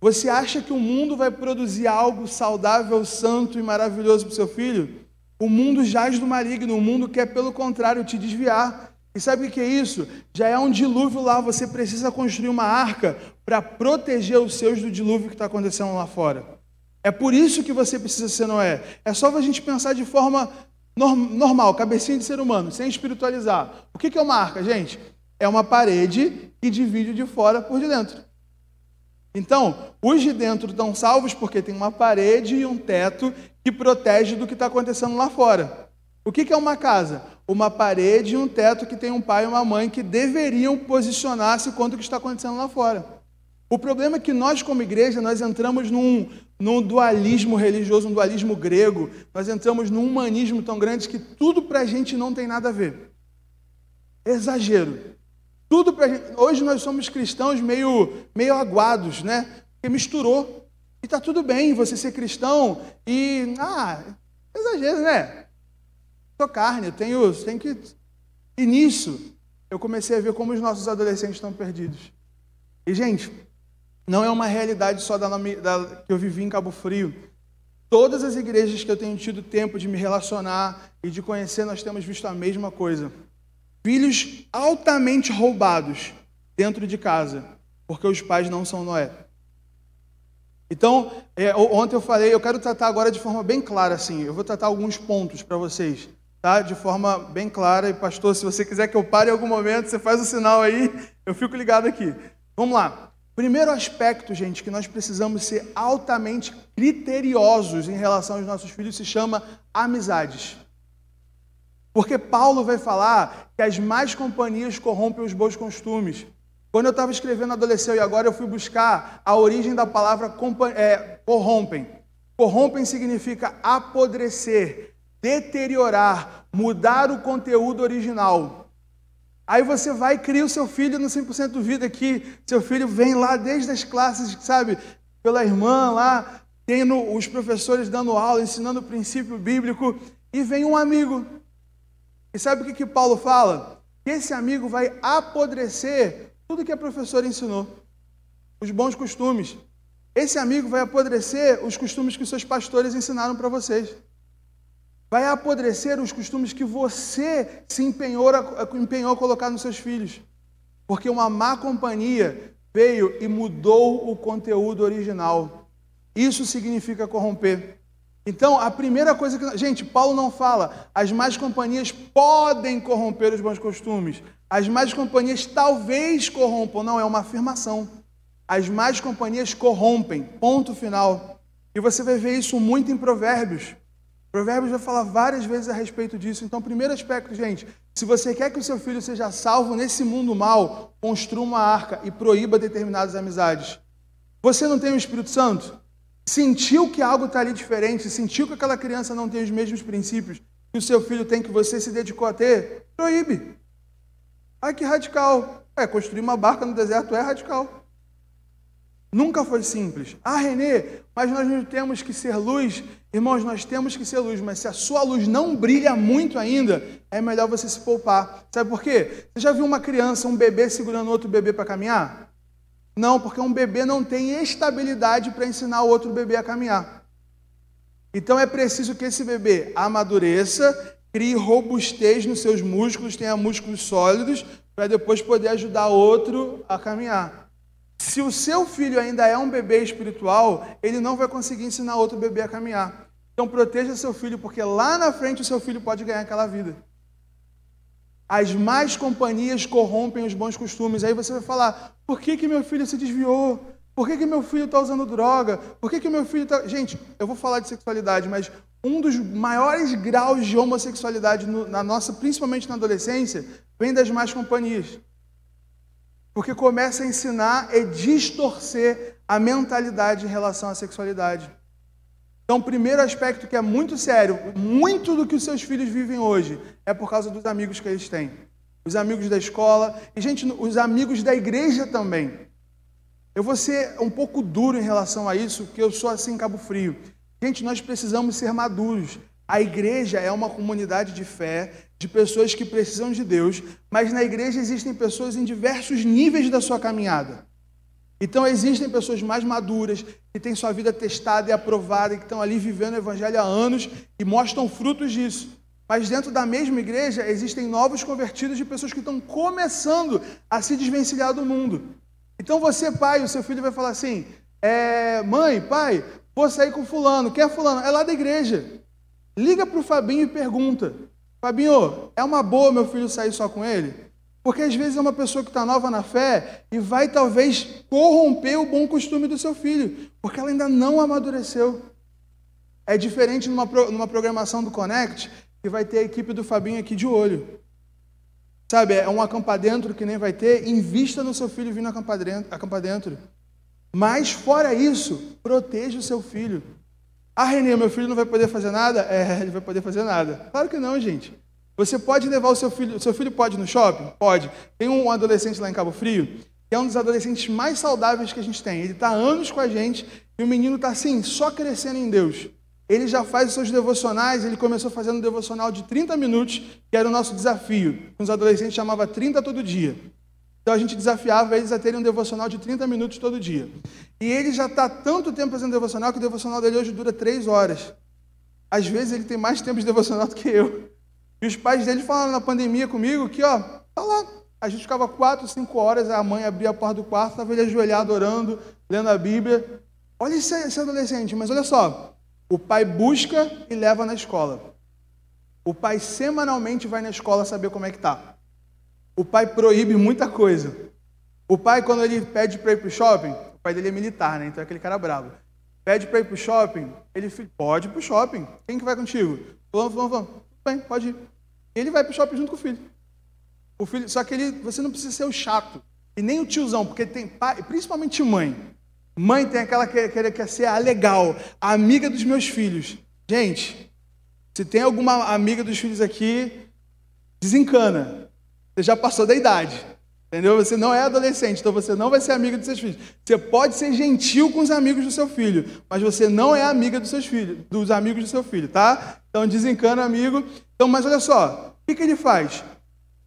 Você acha que o mundo vai produzir algo saudável, santo e maravilhoso para o seu filho? O mundo jaz do maligno, o mundo quer, pelo contrário, te desviar. E sabe o que é isso? Já é um dilúvio lá, você precisa construir uma arca para proteger os seus do dilúvio que está acontecendo lá fora. É por isso que você precisa ser Noé. É só a gente pensar de forma normal, cabecinha de ser humano, sem espiritualizar. O que é uma arca, gente? É uma parede que divide de fora por de dentro. Então, os de dentro estão salvos porque tem uma parede e um teto que protege do que está acontecendo lá fora. O que é uma casa? Uma parede e um teto que tem um pai e uma mãe que deveriam posicionar-se contra o que está acontecendo lá fora. O problema é que nós, como igreja, nós entramos num, num dualismo religioso, um dualismo grego, nós entramos num humanismo tão grande que tudo para a gente não tem nada a ver. Exagero. Tudo para gente. Hoje nós somos cristãos meio, meio aguados, né? Porque misturou. E está tudo bem você ser cristão e. Ah, exagero, né? Sou carne, eu tenho, tenho que. E nisso, eu comecei a ver como os nossos adolescentes estão perdidos. E, gente, não é uma realidade só da, da, que eu vivi em Cabo Frio. Todas as igrejas que eu tenho tido tempo de me relacionar e de conhecer, nós temos visto a mesma coisa. Filhos altamente roubados dentro de casa, porque os pais não são Noé. Então, é, ontem eu falei, eu quero tratar agora de forma bem clara, assim. Eu vou tratar alguns pontos para vocês, tá? De forma bem clara. E, pastor, se você quiser que eu pare em algum momento, você faz o sinal aí, eu fico ligado aqui. Vamos lá. Primeiro aspecto, gente, que nós precisamos ser altamente criteriosos em relação aos nossos filhos se chama amizades. Porque Paulo vai falar que as más companhias corrompem os bons costumes. Quando eu estava escrevendo adolescente e agora eu fui buscar a origem da palavra é, corrompem. Corrompem significa apodrecer, deteriorar, mudar o conteúdo original. Aí você vai e cria o seu filho no 100% vida aqui. Seu filho vem lá desde as classes, sabe, pela irmã lá, tendo os professores dando aula, ensinando o princípio bíblico, e vem um amigo. E sabe o que, que Paulo fala? Que esse amigo vai apodrecer tudo que a professora ensinou, os bons costumes. Esse amigo vai apodrecer os costumes que seus pastores ensinaram para vocês. Vai apodrecer os costumes que você se empenhou a, empenhou a colocar nos seus filhos. Porque uma má companhia veio e mudou o conteúdo original. Isso significa corromper. Então, a primeira coisa que. Gente, Paulo não fala, as más companhias podem corromper os bons costumes. As más companhias talvez corrompam, não é uma afirmação. As más companhias corrompem, ponto final. E você vai ver isso muito em Provérbios. Provérbios vai falar várias vezes a respeito disso. Então, primeiro aspecto, gente, se você quer que o seu filho seja salvo nesse mundo mal, construa uma arca e proíba determinadas amizades. Você não tem o Espírito Santo? Sentiu que algo está ali diferente, sentiu que aquela criança não tem os mesmos princípios que o seu filho tem, que você se dedicou a ter? Proíbe. Ai, que radical. É, construir uma barca no deserto é radical. Nunca foi simples. Ah, Renê, mas nós não temos que ser luz. Irmãos, nós temos que ser luz, mas se a sua luz não brilha muito ainda, é melhor você se poupar. Sabe por quê? Você já viu uma criança, um bebê segurando outro bebê para caminhar? Não, porque um bebê não tem estabilidade para ensinar o outro bebê a caminhar. Então é preciso que esse bebê amadureça crie robustez nos seus músculos, tenha músculos sólidos, para depois poder ajudar outro a caminhar. Se o seu filho ainda é um bebê espiritual, ele não vai conseguir ensinar outro bebê a caminhar. Então proteja seu filho, porque lá na frente o seu filho pode ganhar aquela vida. As más companhias corrompem os bons costumes. Aí você vai falar: por que, que meu filho se desviou? Por que, que meu filho está usando droga? Por que, que meu filho está. Gente, eu vou falar de sexualidade, mas um dos maiores graus de homossexualidade no, na nossa, principalmente na adolescência, vem das más companhias. Porque começa a ensinar e distorcer a mentalidade em relação à sexualidade. Então, o primeiro aspecto que é muito sério, muito do que os seus filhos vivem hoje é por causa dos amigos que eles têm. Os amigos da escola e, gente, os amigos da igreja também. Eu vou ser um pouco duro em relação a isso, porque eu sou assim, Cabo Frio. Gente, nós precisamos ser maduros. A igreja é uma comunidade de fé, de pessoas que precisam de Deus, mas na igreja existem pessoas em diversos níveis da sua caminhada. Então existem pessoas mais maduras, que têm sua vida testada e aprovada, que estão ali vivendo o evangelho há anos e mostram frutos disso. Mas dentro da mesma igreja existem novos convertidos de pessoas que estão começando a se desvencilhar do mundo. Então você, pai, o seu filho vai falar assim: é, mãe, pai, Vou sair com fulano. Quem é fulano? É lá da igreja. Liga para o Fabinho e pergunta. Fabinho, é uma boa meu filho sair só com ele? Porque às vezes é uma pessoa que está nova na fé e vai talvez corromper o bom costume do seu filho, porque ela ainda não amadureceu. É diferente numa, numa programação do Connect, que vai ter a equipe do Fabinho aqui de olho. Sabe, é um acampar dentro que nem vai ter, invista no seu filho vindo acampar dentro. Acampar dentro. Mas, fora isso, proteja o seu filho. Ah, Renê, meu filho não vai poder fazer nada? É, ele vai poder fazer nada. Claro que não, gente. Você pode levar o seu filho. Seu filho pode ir no shopping? Pode. Tem um adolescente lá em Cabo Frio, que é um dos adolescentes mais saudáveis que a gente tem. Ele está anos com a gente e o menino está assim, só crescendo em Deus. Ele já faz os seus devocionais, ele começou fazendo um devocional de 30 minutos, que era o nosso desafio. Os adolescentes chamava 30 todo dia. Então a gente desafiava eles a terem um devocional de 30 minutos todo dia. E ele já está tanto tempo fazendo devocional que o devocional dele hoje dura três horas. Às vezes ele tem mais tempo de devocional do que eu. E os pais dele falaram na pandemia comigo que, ó, tá lá. A gente ficava quatro, cinco horas, a mãe abria a porta do quarto, estava ele ajoelhado, orando, lendo a Bíblia. Olha esse, esse adolescente, mas olha só. O pai busca e leva na escola. O pai semanalmente vai na escola saber como é que tá. O pai proíbe muita coisa. O pai, quando ele pede para ir para o shopping, o pai dele é militar, né? Então é aquele cara bravo. Pede para ir para o shopping, ele pode ir para o shopping. Quem que vai contigo? Vamos, vamos, vamos. Bem, pode ir. Ele vai para o shopping junto com o filho. O filho, só que ele, você não precisa ser o chato e nem o tiozão, porque tem pai, principalmente mãe. Mãe tem aquela que quer, quer ser a legal, a amiga dos meus filhos. Gente, se tem alguma amiga dos filhos aqui, desencana. Você já passou da idade. Entendeu? Você não é adolescente, então você não vai ser amiga dos seus filhos. Você pode ser gentil com os amigos do seu filho, mas você não é amiga dos seus filhos, dos amigos do seu filho, tá? Então desencana, amigo. Então, mas olha só, o que, que ele faz?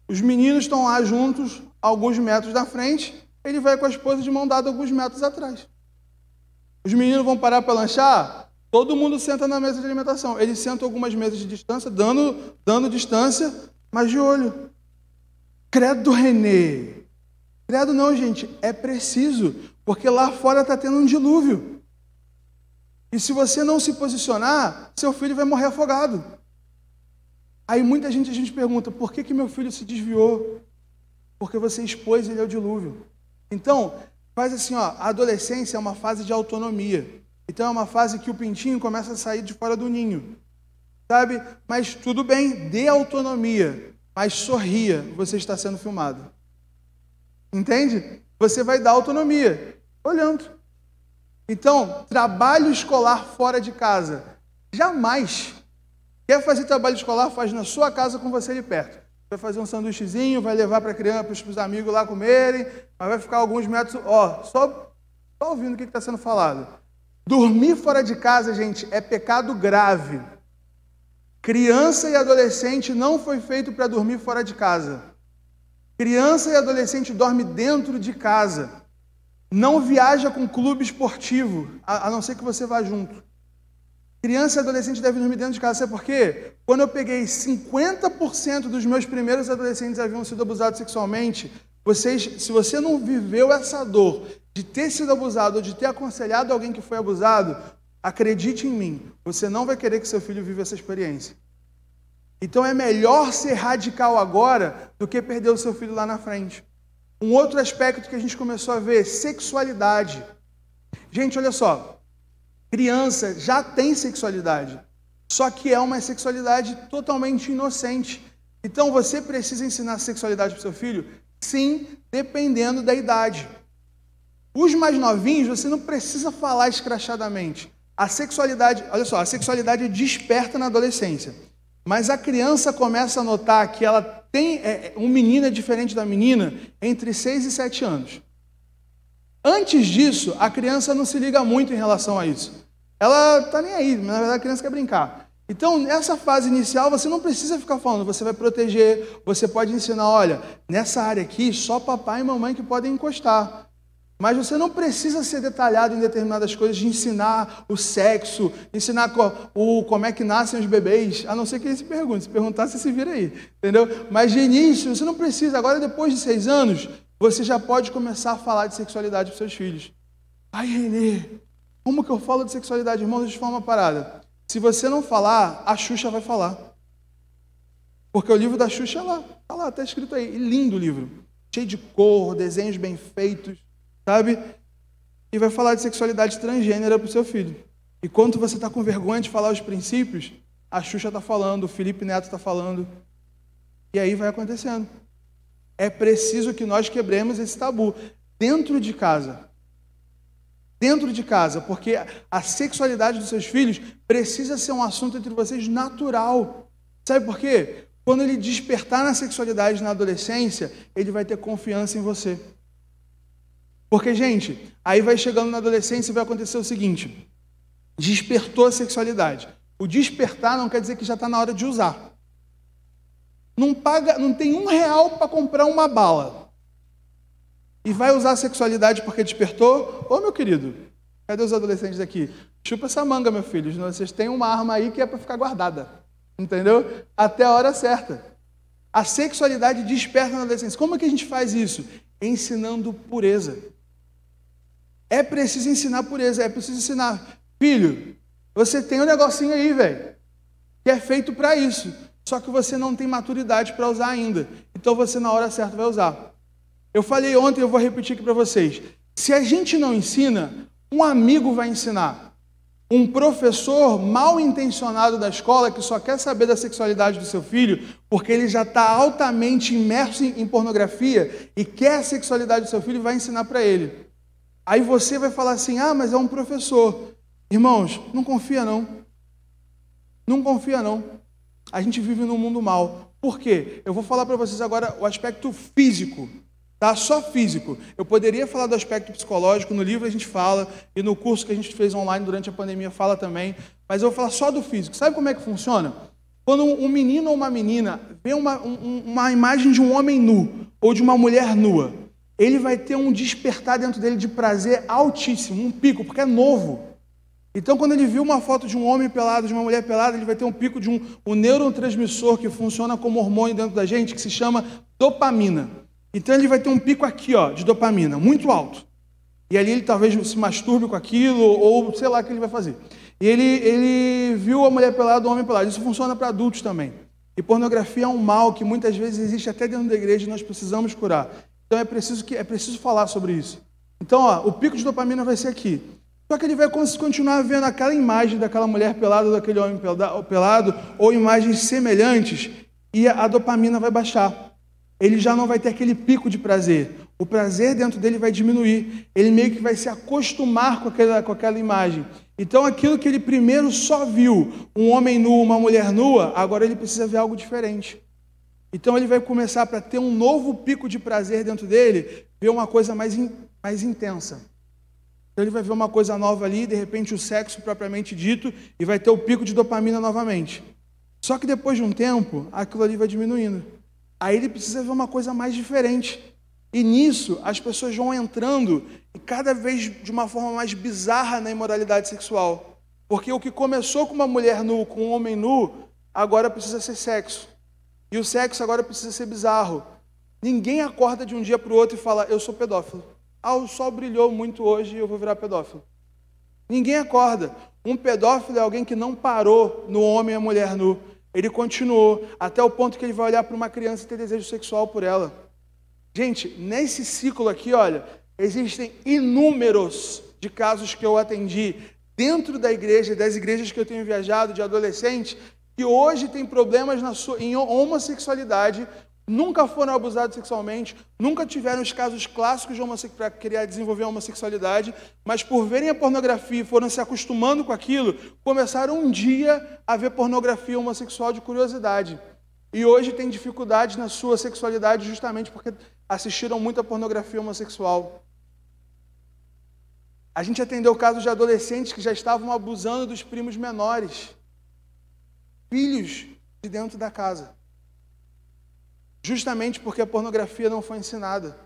Os meninos estão lá juntos, alguns metros da frente, ele vai com a esposa de mão dada alguns metros atrás. Os meninos vão parar para lanchar, todo mundo senta na mesa de alimentação. Eles sentam algumas mesas de distância, dando, dando distância, mas de olho. Credo, Renê. Credo não, gente, é preciso, porque lá fora está tendo um dilúvio. E se você não se posicionar, seu filho vai morrer afogado. Aí muita gente a gente pergunta: por que, que meu filho se desviou? Porque você expôs ele ao dilúvio. Então, faz assim, ó, a adolescência é uma fase de autonomia. Então é uma fase que o pintinho começa a sair de fora do ninho. Sabe? Mas tudo bem, dê autonomia mas sorria, você está sendo filmado. Entende? Você vai dar autonomia, olhando. Então, trabalho escolar fora de casa. Jamais. Quer fazer trabalho escolar? Faz na sua casa com você ali perto. Vai fazer um sanduíchezinho, vai levar para criança, para os amigos lá comerem, mas vai ficar alguns metros. Ó, só, só ouvindo o que está sendo falado. Dormir fora de casa, gente, é pecado grave. Criança e adolescente não foi feito para dormir fora de casa. Criança e adolescente dorme dentro de casa. Não viaja com clube esportivo, a, não ser que você vá junto. Criança e adolescente devem dormir dentro de casa. Sabe por quê? Quando eu peguei 50% dos meus primeiros adolescentes haviam sido abusados sexualmente, vocês, se você não viveu essa dor de ter sido abusado ou de ter aconselhado alguém que foi abusado, Acredite em mim, você não vai querer que seu filho viva essa experiência. Então é melhor ser radical agora do que perder o seu filho lá na frente. Um outro aspecto que a gente começou a ver, sexualidade. Gente, olha só. Criança já tem sexualidade, só que é uma sexualidade totalmente inocente. Então você precisa ensinar sexualidade para seu filho? Sim, dependendo da idade. Os mais novinhos, você não precisa falar escrachadamente. A sexualidade, olha só, a sexualidade desperta na adolescência. Mas a criança começa a notar que ela tem é, é um menino é diferente da menina entre 6 e 7 anos. Antes disso, a criança não se liga muito em relação a isso. Ela está nem aí, na verdade a criança quer brincar. Então, nessa fase inicial, você não precisa ficar falando, você vai proteger, você pode ensinar, olha, nessa área aqui, só papai e mamãe que podem encostar. Mas você não precisa ser detalhado em determinadas coisas, de ensinar o sexo, ensinar o, como é que nascem os bebês, a não ser que ele se pergunte. Se perguntar, você se vira aí. Entendeu? Mas de início, você não precisa. Agora, depois de seis anos, você já pode começar a falar de sexualidade para seus filhos. Ai, Renê, como que eu falo de sexualidade? Irmão, deixa eu falar uma parada. Se você não falar, a Xuxa vai falar. Porque o livro da Xuxa é lá. Está lá, está escrito aí. Lindo o livro. Cheio de cor, desenhos bem feitos sabe? E vai falar de sexualidade transgênera para o seu filho. E quando você está com vergonha de falar os princípios, a Xuxa está falando, o Felipe Neto está falando. E aí vai acontecendo. É preciso que nós quebremos esse tabu dentro de casa. Dentro de casa, porque a sexualidade dos seus filhos precisa ser um assunto entre vocês natural. Sabe por quê? Quando ele despertar na sexualidade na adolescência, ele vai ter confiança em você. Porque, gente, aí vai chegando na adolescência e vai acontecer o seguinte: despertou a sexualidade. O despertar não quer dizer que já está na hora de usar. Não paga, não tem um real para comprar uma bala. e vai usar a sexualidade porque despertou. Ô meu querido, cadê os adolescentes aqui? Chupa essa manga, meu filho. Vocês têm uma arma aí que é para ficar guardada. Entendeu? Até a hora certa. A sexualidade desperta na adolescência. Como é que a gente faz isso? Ensinando pureza. É preciso ensinar pureza, é preciso ensinar. Filho, você tem um negocinho aí, velho, que é feito para isso. Só que você não tem maturidade para usar ainda. Então você, na hora certa, vai usar. Eu falei ontem, eu vou repetir aqui para vocês. Se a gente não ensina, um amigo vai ensinar. Um professor mal intencionado da escola que só quer saber da sexualidade do seu filho, porque ele já está altamente imerso em pornografia e quer a sexualidade do seu filho, vai ensinar para ele. Aí você vai falar assim: ah, mas é um professor. Irmãos, não confia não. Não confia não. A gente vive num mundo mal. Por quê? Eu vou falar para vocês agora o aspecto físico Tá? Só físico. Eu poderia falar do aspecto psicológico, no livro a gente fala, e no curso que a gente fez online durante a pandemia fala também, mas eu vou falar só do físico. Sabe como é que funciona? Quando um menino ou uma menina vê uma, um, uma imagem de um homem nu ou de uma mulher nua, ele vai ter um despertar dentro dele de prazer altíssimo, um pico, porque é novo. Então, quando ele viu uma foto de um homem pelado, de uma mulher pelada, ele vai ter um pico de um, um neurotransmissor que funciona como hormônio dentro da gente, que se chama dopamina. Então ele vai ter um pico aqui, ó, de dopamina, muito alto. E ali ele talvez se masturbe com aquilo, ou sei lá o que ele vai fazer. E ele, ele viu a mulher pelada, o homem pelado. Isso funciona para adultos também. E pornografia é um mal que muitas vezes existe até dentro da igreja e nós precisamos curar. Então é preciso, que, é preciso falar sobre isso. Então, ó, o pico de dopamina vai ser aqui. Só que ele vai continuar vendo aquela imagem daquela mulher pelada, daquele homem pelado, ou imagens semelhantes, e a dopamina vai baixar ele já não vai ter aquele pico de prazer. O prazer dentro dele vai diminuir. Ele meio que vai se acostumar com aquela, com aquela imagem. Então, aquilo que ele primeiro só viu, um homem nu, uma mulher nua, agora ele precisa ver algo diferente. Então, ele vai começar para ter um novo pico de prazer dentro dele, ver uma coisa mais, in, mais intensa. Então, ele vai ver uma coisa nova ali, de repente, o sexo propriamente dito, e vai ter o pico de dopamina novamente. Só que depois de um tempo, aquilo ali vai diminuindo. Aí ele precisa ver uma coisa mais diferente. E nisso, as pessoas vão entrando e cada vez de uma forma mais bizarra na imoralidade sexual. Porque o que começou com uma mulher nu, com um homem nu, agora precisa ser sexo. E o sexo agora precisa ser bizarro. Ninguém acorda de um dia para o outro e fala: Eu sou pedófilo. Ah, o sol brilhou muito hoje e eu vou virar pedófilo. Ninguém acorda. Um pedófilo é alguém que não parou no homem e a mulher nu. Ele continuou até o ponto que ele vai olhar para uma criança e ter desejo sexual por ela. Gente, nesse ciclo aqui, olha, existem inúmeros de casos que eu atendi dentro da igreja, das igrejas que eu tenho viajado, de adolescentes, que hoje têm problemas na sua, em homossexualidade nunca foram abusados sexualmente, nunca tiveram os casos clássicos de para querer desenvolver a homossexualidade, mas por verem a pornografia e foram se acostumando com aquilo, começaram um dia a ver pornografia homossexual de curiosidade. E hoje tem dificuldade na sua sexualidade justamente porque assistiram muito a pornografia homossexual. A gente atendeu casos de adolescentes que já estavam abusando dos primos menores, filhos de dentro da casa justamente porque a pornografia não foi ensinada.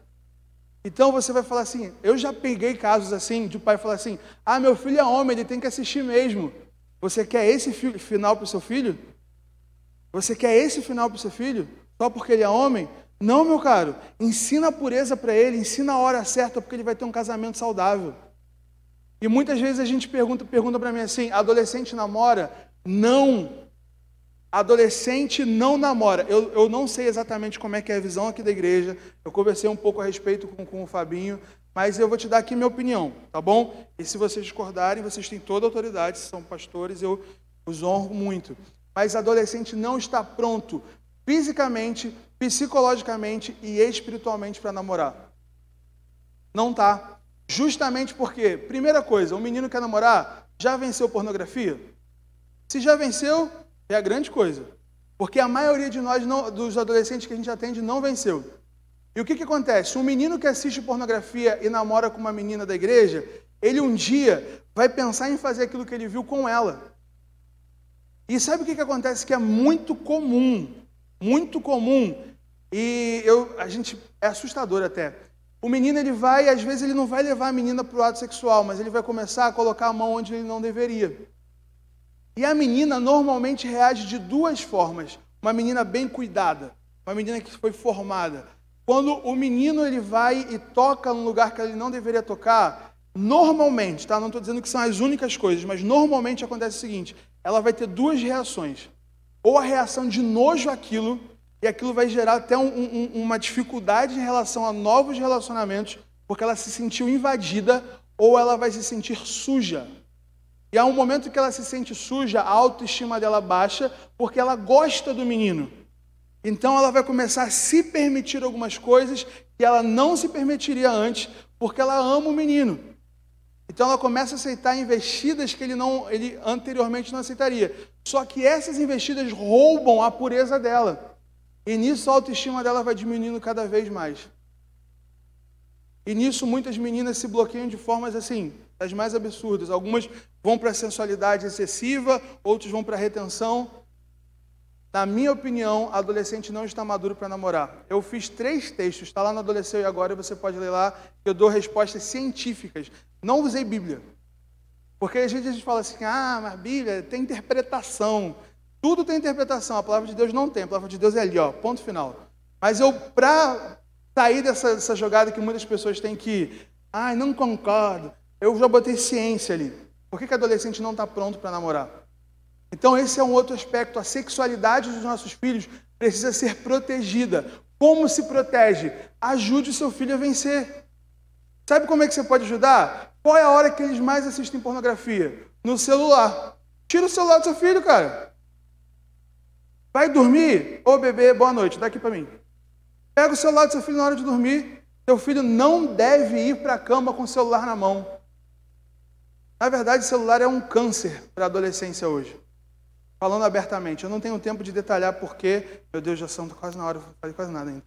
Então você vai falar assim: eu já peguei casos assim, de pai falar assim: ah, meu filho é homem, ele tem que assistir mesmo. Você quer esse final para o seu filho? Você quer esse final para o seu filho? Só porque ele é homem? Não, meu caro. Ensina a pureza para ele, ensina a hora certa, porque ele vai ter um casamento saudável. E muitas vezes a gente pergunta, pergunta para mim assim: adolescente namora? Não. Adolescente não namora. Eu, eu não sei exatamente como é que é a visão aqui da igreja. Eu conversei um pouco a respeito com, com o Fabinho, mas eu vou te dar aqui minha opinião, tá bom? E se vocês discordarem, vocês têm toda a autoridade, são pastores, eu os honro muito. Mas adolescente não está pronto fisicamente, psicologicamente e espiritualmente para namorar. Não tá. Justamente porque, primeira coisa, o menino quer namorar, já venceu pornografia? Se já venceu, é a grande coisa. Porque a maioria de nós, não, dos adolescentes que a gente atende, não venceu. E o que, que acontece? Um menino que assiste pornografia e namora com uma menina da igreja, ele um dia vai pensar em fazer aquilo que ele viu com ela. E sabe o que, que acontece? Que é muito comum, muito comum, e eu, a gente é assustador até. O menino ele vai, às vezes ele não vai levar a menina para o ato sexual, mas ele vai começar a colocar a mão onde ele não deveria. E a menina normalmente reage de duas formas. Uma menina bem cuidada, uma menina que foi formada. Quando o menino ele vai e toca num lugar que ele não deveria tocar, normalmente, tá? Não estou dizendo que são as únicas coisas, mas normalmente acontece o seguinte: ela vai ter duas reações. Ou a reação de nojo àquilo, e aquilo vai gerar até um, um, uma dificuldade em relação a novos relacionamentos, porque ela se sentiu invadida, ou ela vai se sentir suja. E há um momento que ela se sente suja, a autoestima dela baixa, porque ela gosta do menino. Então ela vai começar a se permitir algumas coisas que ela não se permitiria antes, porque ela ama o menino. Então ela começa a aceitar investidas que ele não, ele anteriormente não aceitaria. Só que essas investidas roubam a pureza dela. E nisso a autoestima dela vai diminuindo cada vez mais. E nisso muitas meninas se bloqueiam de formas assim, as mais absurdas. Algumas vão para a sensualidade excessiva, outros vão para a retenção. Na minha opinião, adolescente não está maduro para namorar. Eu fiz três textos, está lá no Adolescente e Agora, você pode ler lá, eu dou respostas científicas. Não usei Bíblia. Porque às vezes a gente fala assim, ah, mas Bíblia tem interpretação. Tudo tem interpretação, a palavra de Deus não tem. A palavra de Deus é ali, ó, ponto final. Mas eu, para sair dessa, dessa jogada que muitas pessoas têm que, ai, ah, não concordo, eu já botei ciência ali. Por que, que adolescente não está pronto para namorar? Então, esse é um outro aspecto. A sexualidade dos nossos filhos precisa ser protegida. Como se protege? Ajude o seu filho a vencer. Sabe como é que você pode ajudar? Qual é a hora que eles mais assistem pornografia? No celular. Tira o celular do seu filho, cara. Vai dormir? Ô bebê, boa noite, dá aqui para mim. Pega o celular do seu filho na hora de dormir. Seu filho não deve ir para a cama com o celular na mão. Na verdade, celular é um câncer para a adolescência hoje. Falando abertamente, eu não tenho tempo de detalhar porque, meu Deus, já são quase na hora, não quase nada ainda.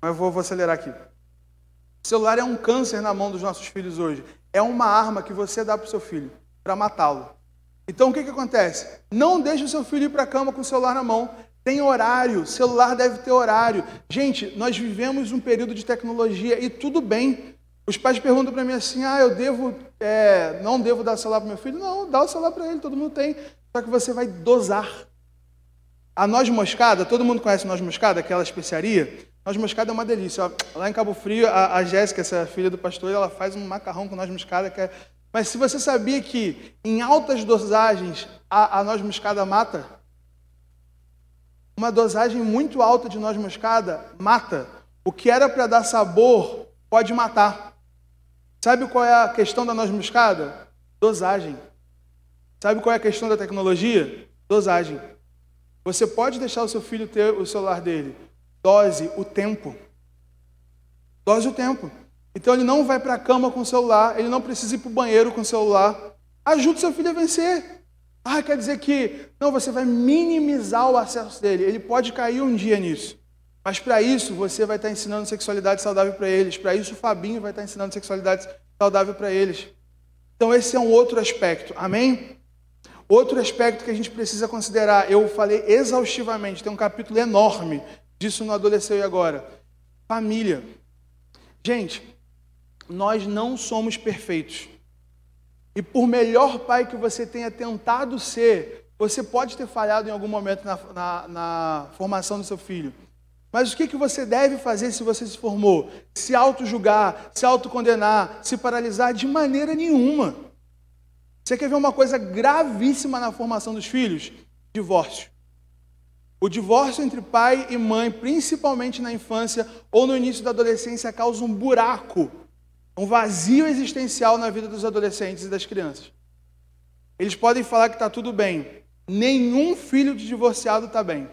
Mas eu vou, vou acelerar aqui. O celular é um câncer na mão dos nossos filhos hoje. É uma arma que você dá para o seu filho para matá-lo. Então o que, que acontece? Não deixe o seu filho ir para a cama com o celular na mão. Tem horário, celular deve ter horário. Gente, nós vivemos um período de tecnologia e tudo bem. Os pais perguntam para mim assim: ah, eu devo, é, não devo dar celular para meu filho? Não, dá o celular para ele, todo mundo tem. Só que você vai dosar. A noz moscada, todo mundo conhece noz moscada, aquela especiaria? Noz moscada é uma delícia. Lá em Cabo Frio, a, a Jéssica, essa filha do pastor, ela faz um macarrão com noz moscada que é... Mas se você sabia que em altas dosagens a, a noz moscada mata, uma dosagem muito alta de noz moscada mata. O que era para dar sabor pode matar. Sabe qual é a questão da noz moscada? Dosagem. Sabe qual é a questão da tecnologia? Dosagem. Você pode deixar o seu filho ter o celular dele, Dose o tempo. Dose o tempo. Então ele não vai para a cama com o celular, ele não precisa ir para o banheiro com o celular. Ajude seu filho a vencer. Ah, quer dizer que não, você vai minimizar o acesso dele. Ele pode cair um dia nisso. Mas para isso você vai estar ensinando sexualidade saudável para eles. Para isso o Fabinho vai estar ensinando sexualidade saudável para eles. Então esse é um outro aspecto. Amém? Outro aspecto que a gente precisa considerar, eu falei exaustivamente, tem um capítulo enorme disso no Adolesceu e Agora. Família. Gente, nós não somos perfeitos. E por melhor pai que você tenha tentado ser, você pode ter falhado em algum momento na, na, na formação do seu filho. Mas o que, que você deve fazer se você se formou? Se auto-julgar, se autocondenar, se paralisar? De maneira nenhuma. Você quer ver uma coisa gravíssima na formação dos filhos? Divórcio. O divórcio entre pai e mãe, principalmente na infância ou no início da adolescência, causa um buraco, um vazio existencial na vida dos adolescentes e das crianças. Eles podem falar que está tudo bem. Nenhum filho de divorciado está bem.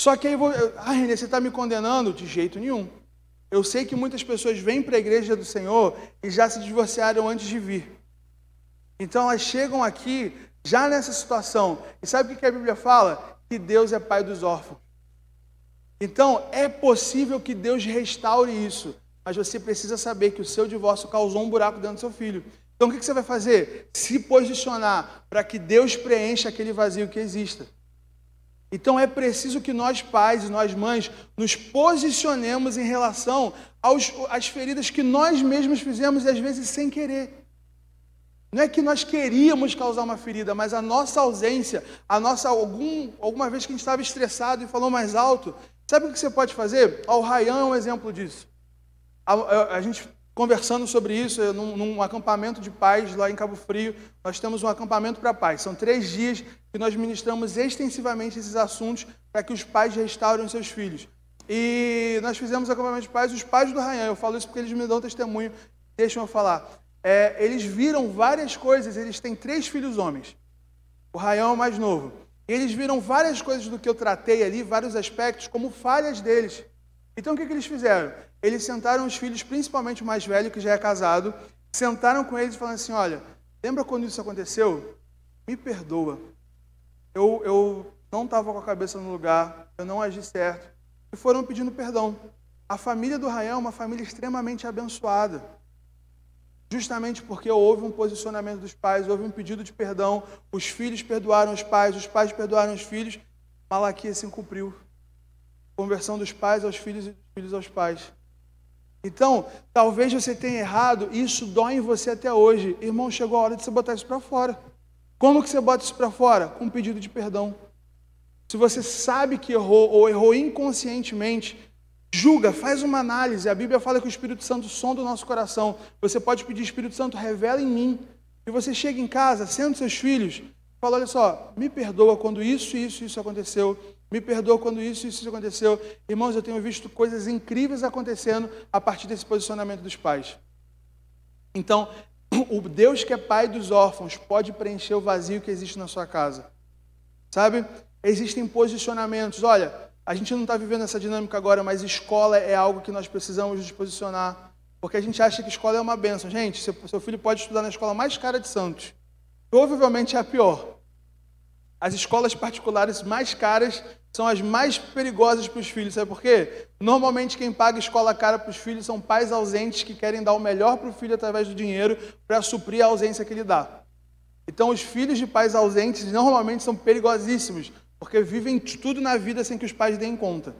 Só que aí, vou, ah, Renê, você está me condenando? De jeito nenhum. Eu sei que muitas pessoas vêm para a igreja do Senhor e já se divorciaram antes de vir. Então elas chegam aqui já nessa situação. E sabe o que a Bíblia fala? que Deus é pai dos órfãos. Então, é possível que Deus restaure isso, mas você precisa saber que o seu divórcio causou um buraco dentro do seu filho. Então, o que você vai fazer? Se posicionar para que Deus preencha aquele vazio que exista. Então é preciso que nós pais e nós mães nos posicionemos em relação aos, às feridas que nós mesmos fizemos e às vezes sem querer. Não é que nós queríamos causar uma ferida, mas a nossa ausência, a nossa algum, alguma vez que a gente estava estressado e falou mais alto, sabe o que você pode fazer? O Rayan é um exemplo disso. A, a, a gente conversando sobre isso num, num, acampamento de pais lá em Cabo Frio. Nós temos um acampamento para pais. São três dias que nós ministramos extensivamente esses assuntos para que os pais restaurem seus filhos. E nós fizemos acampamento de pais, os pais do Rayan. Eu falo isso porque eles me dão testemunho, deixam eu falar. É, eles viram várias coisas, eles têm três filhos homens. O Rayan é o mais novo. Eles viram várias coisas do que eu tratei ali, vários aspectos, como falhas deles. Então o que, que eles fizeram? Eles sentaram os filhos, principalmente o mais velho, que já é casado, sentaram com eles e falaram assim: Olha, lembra quando isso aconteceu? Me perdoa. Eu, eu não estava com a cabeça no lugar, eu não agi certo. E foram pedindo perdão. A família do Rayan é uma família extremamente abençoada. Justamente porque houve um posicionamento dos pais, houve um pedido de perdão, os filhos perdoaram os pais, os pais perdoaram os filhos, Malaquias se cumpriu conversão dos pais aos filhos e dos filhos aos pais. Então, talvez você tenha errado e isso dói em você até hoje. Irmão, chegou a hora de você botar isso para fora. Como que você bota isso para fora? Com um pedido de perdão. Se você sabe que errou ou errou inconscientemente, julga, faz uma análise. A Bíblia fala que o Espírito Santo sonda o nosso coração. Você pode pedir, Espírito Santo, revela em mim. E você chega em casa, sendo seus filhos, fala, olha só, me perdoa quando isso, isso, isso aconteceu. Me perdoa quando isso isso aconteceu. Irmãos, eu tenho visto coisas incríveis acontecendo a partir desse posicionamento dos pais. Então, o Deus que é pai dos órfãos pode preencher o vazio que existe na sua casa. Sabe? Existem posicionamentos. Olha, a gente não está vivendo essa dinâmica agora, mas escola é algo que nós precisamos nos posicionar. Porque a gente acha que escola é uma benção. Gente, seu filho pode estudar na escola mais cara de Santos. Provavelmente é a pior. As escolas particulares mais caras são as mais perigosas para os filhos. Sabe por quê? Normalmente quem paga escola cara para os filhos são pais ausentes que querem dar o melhor para o filho através do dinheiro para suprir a ausência que ele dá. Então os filhos de pais ausentes normalmente são perigosíssimos, porque vivem tudo na vida sem que os pais deem conta.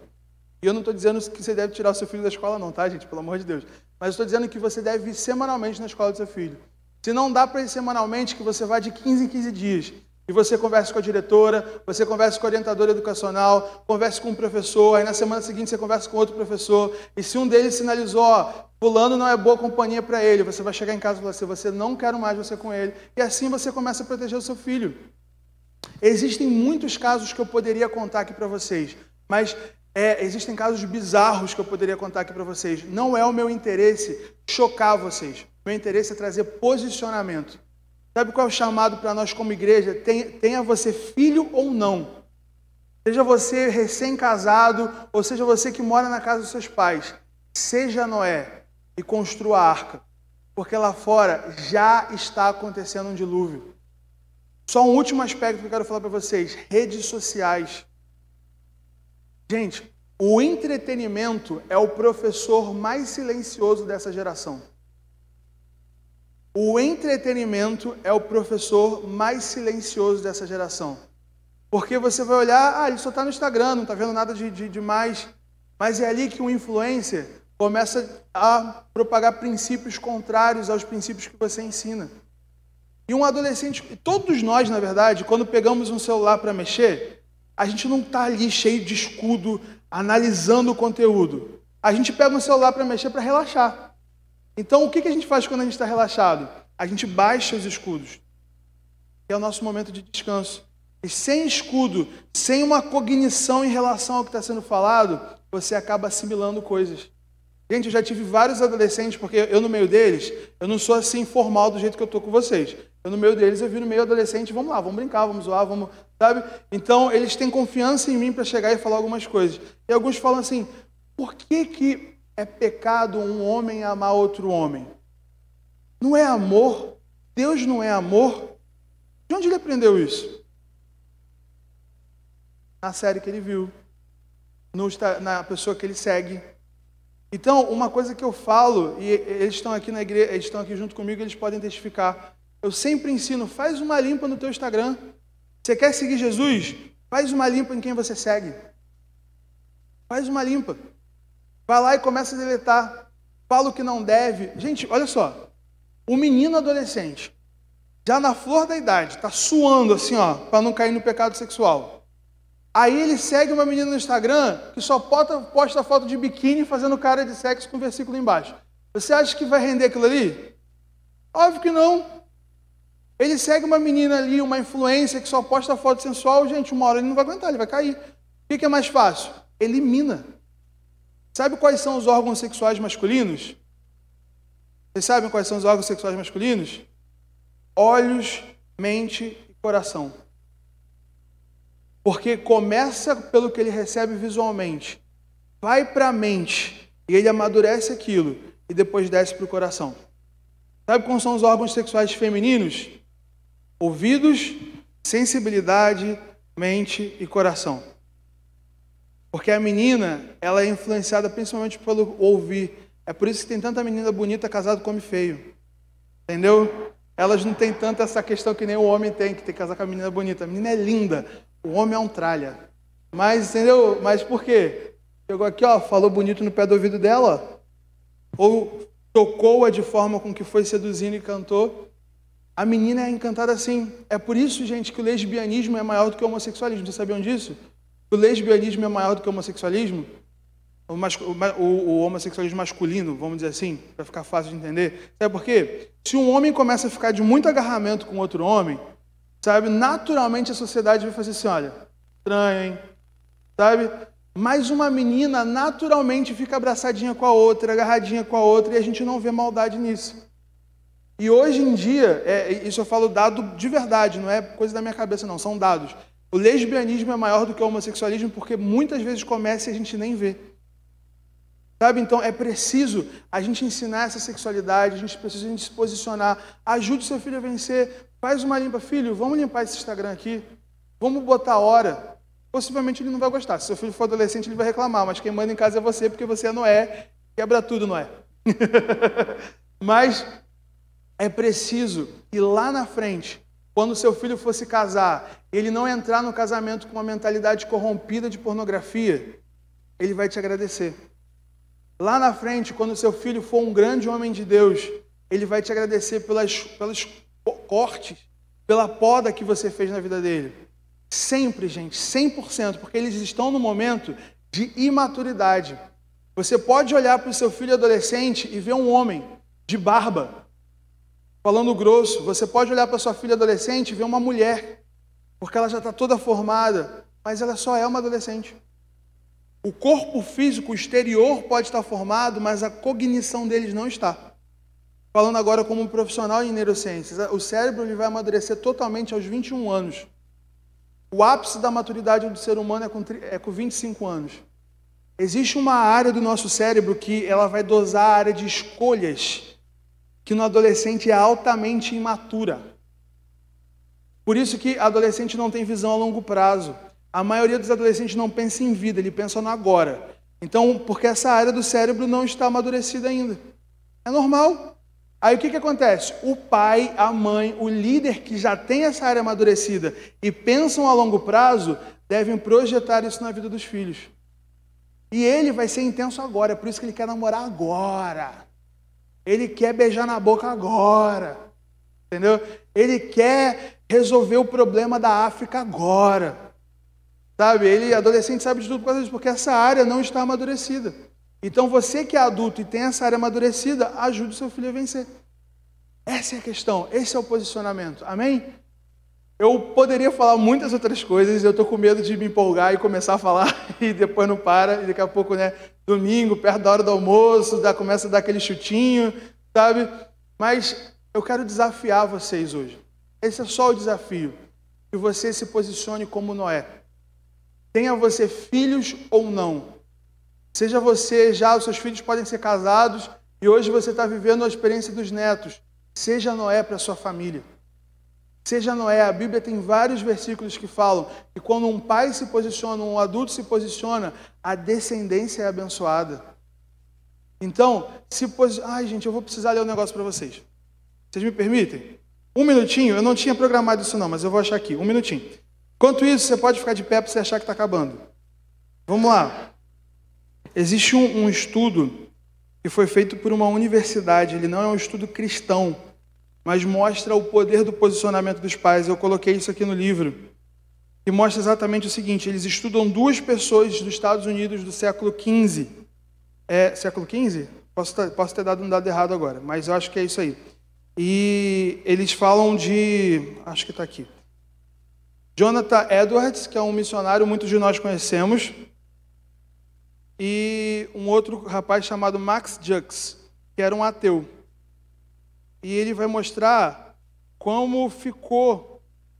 E eu não estou dizendo que você deve tirar o seu filho da escola, não, tá, gente? Pelo amor de Deus. Mas estou dizendo que você deve ir semanalmente na escola do seu filho. Se não dá para ir semanalmente, que você vá de 15 em 15 dias. E você conversa com a diretora, você conversa com a orientadora educacional, conversa com um professor, aí na semana seguinte você conversa com outro professor, e se um deles sinalizou, ó, fulano não é boa companhia para ele, você vai chegar em casa e falar assim, você não quero mais você com ele, e assim você começa a proteger o seu filho. Existem muitos casos que eu poderia contar aqui para vocês, mas é, existem casos bizarros que eu poderia contar aqui para vocês. Não é o meu interesse chocar vocês. Meu interesse é trazer posicionamento. Sabe qual é o chamado para nós como igreja? Tenha você filho ou não. Seja você recém-casado, ou seja você que mora na casa dos seus pais. Seja Noé e construa a arca. Porque lá fora já está acontecendo um dilúvio. Só um último aspecto que eu quero falar para vocês: redes sociais. Gente, o entretenimento é o professor mais silencioso dessa geração. O entretenimento é o professor mais silencioso dessa geração. Porque você vai olhar, ah, ele só está no Instagram, não está vendo nada de, de, de. Mas é ali que um influencer começa a propagar princípios contrários aos princípios que você ensina. E um adolescente, todos nós, na verdade, quando pegamos um celular para mexer, a gente não está ali cheio de escudo, analisando o conteúdo. A gente pega um celular para mexer para relaxar. Então, o que a gente faz quando a gente está relaxado? A gente baixa os escudos, é o nosso momento de descanso. E sem escudo, sem uma cognição em relação ao que está sendo falado, você acaba assimilando coisas. Gente, eu já tive vários adolescentes, porque eu no meio deles, eu não sou assim formal do jeito que eu estou com vocês. Eu no meio deles, eu vi no meio adolescente, vamos lá, vamos brincar, vamos zoar, vamos, sabe? Então, eles têm confiança em mim para chegar e falar algumas coisas. E alguns falam assim, por que que é pecado um homem amar outro homem? Não é amor? Deus não é amor? De onde ele aprendeu isso? Na série que ele viu, no, na pessoa que ele segue. Então, uma coisa que eu falo, e eles estão aqui na igreja, eles estão aqui junto comigo, eles podem testificar. Eu sempre ensino, faz uma limpa no teu Instagram. Você quer seguir Jesus? Faz uma limpa em quem você segue. Faz uma limpa. Vai lá e começa a deletar. Fala o que não deve. Gente, olha só. O menino adolescente, já na flor da idade, está suando assim, ó, para não cair no pecado sexual. Aí ele segue uma menina no Instagram que só posta, posta foto de biquíni fazendo cara de sexo com versículo embaixo. Você acha que vai render aquilo ali? Óbvio que não. Ele segue uma menina ali, uma influência que só posta foto sensual, gente, uma hora ele não vai aguentar, ele vai cair. O que é mais fácil? Elimina. Sabe quais são os órgãos sexuais masculinos? Vocês sabem quais são os órgãos sexuais masculinos? Olhos, mente e coração. Porque começa pelo que ele recebe visualmente, vai para a mente e ele amadurece aquilo e depois desce para o coração. Sabe quais são os órgãos sexuais femininos? Ouvidos, sensibilidade, mente e coração. Porque a menina, ela é influenciada principalmente pelo ouvir. É por isso que tem tanta menina bonita casada com homem feio. Entendeu? Elas não têm tanto essa questão que nem o homem tem, que tem que casar com a menina bonita. A menina é linda, o homem é um tralha. Mas, entendeu? Mas por quê? Chegou aqui, ó, falou bonito no pé do ouvido dela, ou tocou-a de forma com que foi seduzindo e cantou. A menina é encantada assim. É por isso, gente, que o lesbianismo é maior do que o homossexualismo. Vocês sabiam disso? O lesbianismo é maior do que o homossexualismo? O, o, o homossexualismo masculino, vamos dizer assim, para ficar fácil de entender. Sabe por quê? Se um homem começa a ficar de muito agarramento com outro homem, sabe, naturalmente a sociedade vai fazer assim: olha, estranho, hein? Sabe? Mas uma menina naturalmente fica abraçadinha com a outra, agarradinha com a outra, e a gente não vê maldade nisso. E hoje em dia, é, isso eu falo dado de verdade, não é coisa da minha cabeça, não, são dados. O lesbianismo é maior do que o homossexualismo porque muitas vezes começa e a gente nem vê. Sabe? Então é preciso a gente ensinar essa sexualidade, a gente precisa a gente se posicionar. Ajude seu filho a vencer. Faz uma limpa. Filho, vamos limpar esse Instagram aqui. Vamos botar hora. Possivelmente ele não vai gostar. Se seu filho for adolescente, ele vai reclamar. Mas quem manda em casa é você, porque você não é. Quebra tudo, não é? mas é preciso ir lá na frente quando seu filho fosse casar, ele não entrar no casamento com uma mentalidade corrompida de pornografia, ele vai te agradecer. Lá na frente, quando seu filho for um grande homem de Deus, ele vai te agradecer pelas, pelos cortes, pela poda que você fez na vida dele. Sempre, gente, 100%, porque eles estão no momento de imaturidade. Você pode olhar para o seu filho adolescente e ver um homem de barba, Falando grosso, você pode olhar para sua filha adolescente e ver uma mulher, porque ela já está toda formada, mas ela só é uma adolescente. O corpo físico, exterior pode estar formado, mas a cognição deles não está. Falando agora como um profissional em neurociências, o cérebro ele vai amadurecer totalmente aos 21 anos. O ápice da maturidade do ser humano é com, é com 25 anos. Existe uma área do nosso cérebro que ela vai dosar a área de escolhas que no adolescente é altamente imatura. Por isso que adolescente não tem visão a longo prazo. A maioria dos adolescentes não pensa em vida, ele pensa no agora. Então, porque essa área do cérebro não está amadurecida ainda. É normal. Aí o que, que acontece? O pai, a mãe, o líder que já tem essa área amadurecida e pensam a longo prazo, devem projetar isso na vida dos filhos. E ele vai ser intenso agora, é por isso que ele quer namorar agora. Ele quer beijar na boca agora. Entendeu? Ele quer resolver o problema da África agora. Sabe? Ele, adolescente, sabe de tudo por causa disso, porque essa área não está amadurecida. Então, você que é adulto e tem essa área amadurecida, ajude seu filho a vencer. Essa é a questão, esse é o posicionamento. Amém? Eu poderia falar muitas outras coisas, eu estou com medo de me empolgar e começar a falar e depois não para, e daqui a pouco, né, domingo, perto da hora do almoço, dá, começa a dar aquele chutinho, sabe? Mas eu quero desafiar vocês hoje. Esse é só o desafio. Que você se posicione como Noé. Tenha você filhos ou não. Seja você já, os seus filhos podem ser casados e hoje você está vivendo a experiência dos netos. Seja Noé para sua família. Seja Noé, a Bíblia tem vários versículos que falam que quando um pai se posiciona, um adulto se posiciona, a descendência é abençoada. Então, se posiciona. Ai, gente, eu vou precisar ler um negócio para vocês. Vocês me permitem? Um minutinho, eu não tinha programado isso não, mas eu vou achar aqui, um minutinho. Enquanto isso, você pode ficar de pé para você achar que está acabando. Vamos lá. Existe um, um estudo que foi feito por uma universidade, ele não é um estudo cristão, mas mostra o poder do posicionamento dos pais. Eu coloquei isso aqui no livro. E mostra exatamente o seguinte: eles estudam duas pessoas dos Estados Unidos do século XV. É, século XV? Posso, posso ter dado um dado errado agora, mas eu acho que é isso aí. E eles falam de. Acho que está aqui. Jonathan Edwards, que é um missionário, muitos de nós conhecemos, e um outro rapaz chamado Max Jux, que era um ateu. E ele vai mostrar como ficou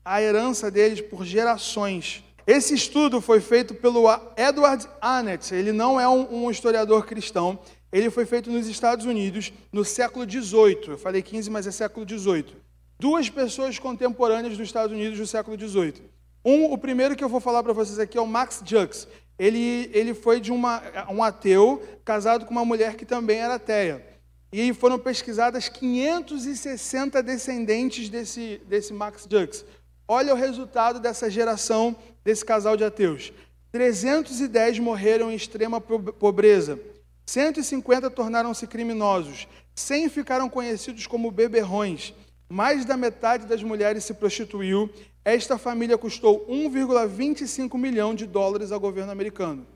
a herança deles por gerações. Esse estudo foi feito pelo Edward Annett, ele não é um, um historiador cristão, ele foi feito nos Estados Unidos no século XVIII. Eu falei 15, mas é século XVIII. Duas pessoas contemporâneas dos Estados Unidos do século XVIII. Um, o primeiro que eu vou falar para vocês aqui é o Max Jux. Ele, ele foi de uma, um ateu casado com uma mulher que também era ateia. E foram pesquisadas 560 descendentes desse, desse Max Jux. Olha o resultado dessa geração, desse casal de ateus. 310 morreram em extrema pobreza. 150 tornaram-se criminosos, 100 ficaram conhecidos como beberrões, mais da metade das mulheres se prostituiu. Esta família custou 1,25 milhão de dólares ao governo americano.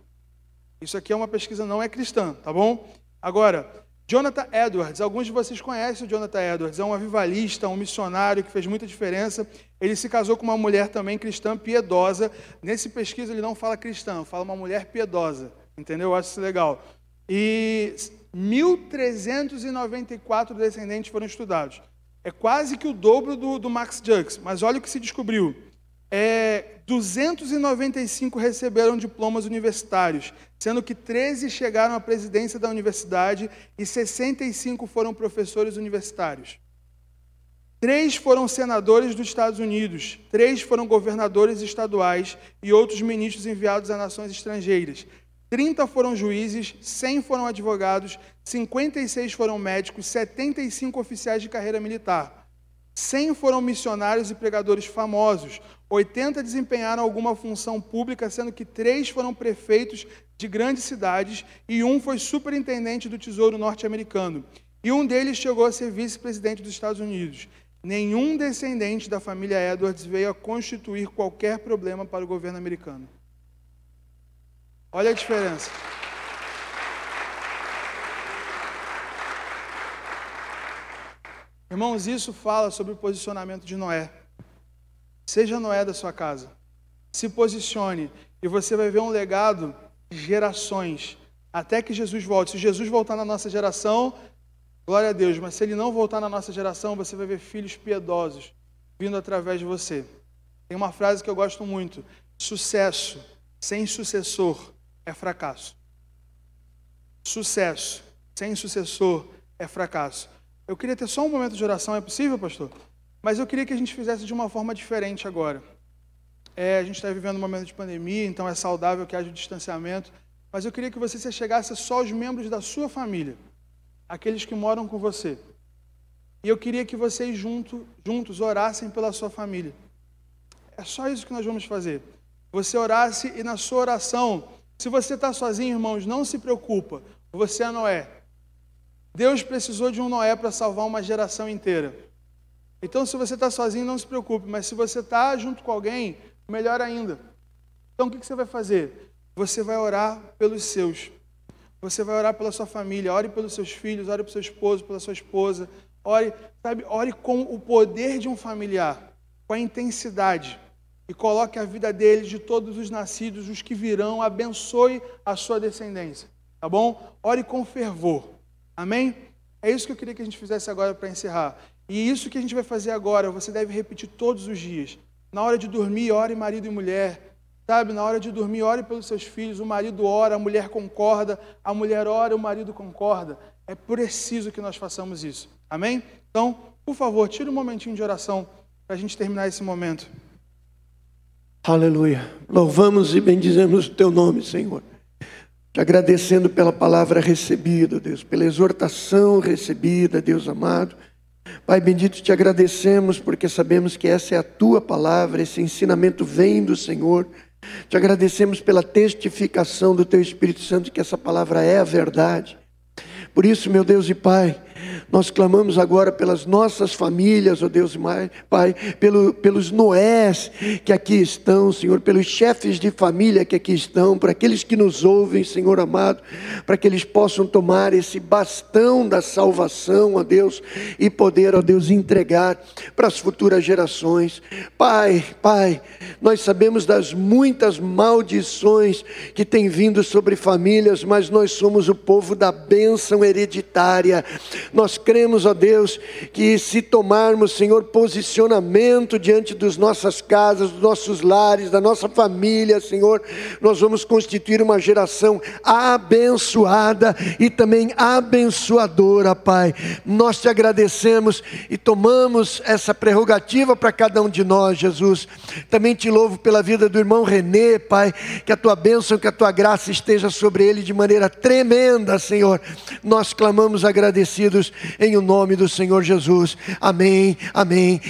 Isso aqui é uma pesquisa não é cristã, tá bom? Agora, Jonathan Edwards, alguns de vocês conhecem o Jonathan Edwards, é um avivalista, um missionário que fez muita diferença. Ele se casou com uma mulher também cristã piedosa. Nesse pesquisa ele não fala cristã, fala uma mulher piedosa. Entendeu? Eu acho isso legal. E 1.394 descendentes foram estudados. É quase que o dobro do, do Max Jux, mas olha o que se descobriu. É, 295 receberam diplomas universitários, sendo que 13 chegaram à presidência da universidade e 65 foram professores universitários. Três foram senadores dos Estados Unidos, três foram governadores estaduais e outros ministros enviados a nações estrangeiras. 30 foram juízes, 100 foram advogados, 56 foram médicos, 75 oficiais de carreira militar. 100 foram missionários e pregadores famosos, 80 desempenharam alguma função pública, sendo que três foram prefeitos de grandes cidades e um foi superintendente do Tesouro norte-americano. E um deles chegou a ser vice-presidente dos Estados Unidos. Nenhum descendente da família Edwards veio a constituir qualquer problema para o governo americano. Olha a diferença. Irmãos, isso fala sobre o posicionamento de Noé. Seja Noé da sua casa. Se posicione e você vai ver um legado de gerações até que Jesus volte. Se Jesus voltar na nossa geração, glória a Deus, mas se ele não voltar na nossa geração, você vai ver filhos piedosos vindo através de você. Tem uma frase que eu gosto muito: sucesso sem sucessor é fracasso. Sucesso sem sucessor é fracasso. Eu queria ter só um momento de oração, é possível, pastor? Mas eu queria que a gente fizesse de uma forma diferente agora. É, a gente está vivendo um momento de pandemia, então é saudável que haja o distanciamento. Mas eu queria que você se chegasse só aos membros da sua família, aqueles que moram com você. E eu queria que vocês junto, juntos orassem pela sua família. É só isso que nós vamos fazer. Você orasse e na sua oração se você está sozinho, irmãos, não se preocupa. Você é Noé. Deus precisou de um Noé para salvar uma geração inteira. Então, se você está sozinho, não se preocupe. Mas se você está junto com alguém, melhor ainda. Então, o que você vai fazer? Você vai orar pelos seus. Você vai orar pela sua família. Ore pelos seus filhos. Ore pelo seu esposo, pela sua esposa. Ore, sabe, ore com o poder de um familiar, com a intensidade e coloque a vida deles, de todos os nascidos, os que virão, abençoe a sua descendência. Tá bom? Ore com fervor. Amém? É isso que eu queria que a gente fizesse agora para encerrar. E isso que a gente vai fazer agora, você deve repetir todos os dias. Na hora de dormir, ore marido e mulher. Sabe, na hora de dormir, ore pelos seus filhos. O marido ora, a mulher concorda. A mulher ora, o marido concorda. É preciso que nós façamos isso. Amém? Então, por favor, tire um momentinho de oração para a gente terminar esse momento. Aleluia. Louvamos e bendizemos o teu nome, Senhor. Te agradecendo pela palavra recebida, Deus, pela exortação recebida, Deus amado. Pai bendito, te agradecemos porque sabemos que essa é a tua palavra, esse ensinamento vem do Senhor. Te agradecemos pela testificação do teu Espírito Santo que essa palavra é a verdade. Por isso, meu Deus e Pai, nós clamamos agora pelas nossas famílias, ó oh Deus Pai, pelo, pelos Noés que aqui estão, Senhor, pelos chefes de família que aqui estão, para aqueles que nos ouvem, Senhor amado, para que eles possam tomar esse bastão da salvação, ó Deus, e poder, ó Deus, entregar para as futuras gerações. Pai, Pai, nós sabemos das muitas maldições que têm vindo sobre famílias, mas nós somos o povo da bênção hereditária. Nós cremos, ó Deus, que se tomarmos, Senhor, posicionamento diante das nossas casas, dos nossos lares, da nossa família, Senhor, nós vamos constituir uma geração abençoada e também abençoadora, Pai. Nós te agradecemos e tomamos essa prerrogativa para cada um de nós, Jesus. Também te louvo pela vida do irmão Renê, Pai, que a tua bênção, que a tua graça esteja sobre ele de maneira tremenda, Senhor. Nós clamamos agradecidos em o nome do Senhor Jesus. Amém, amém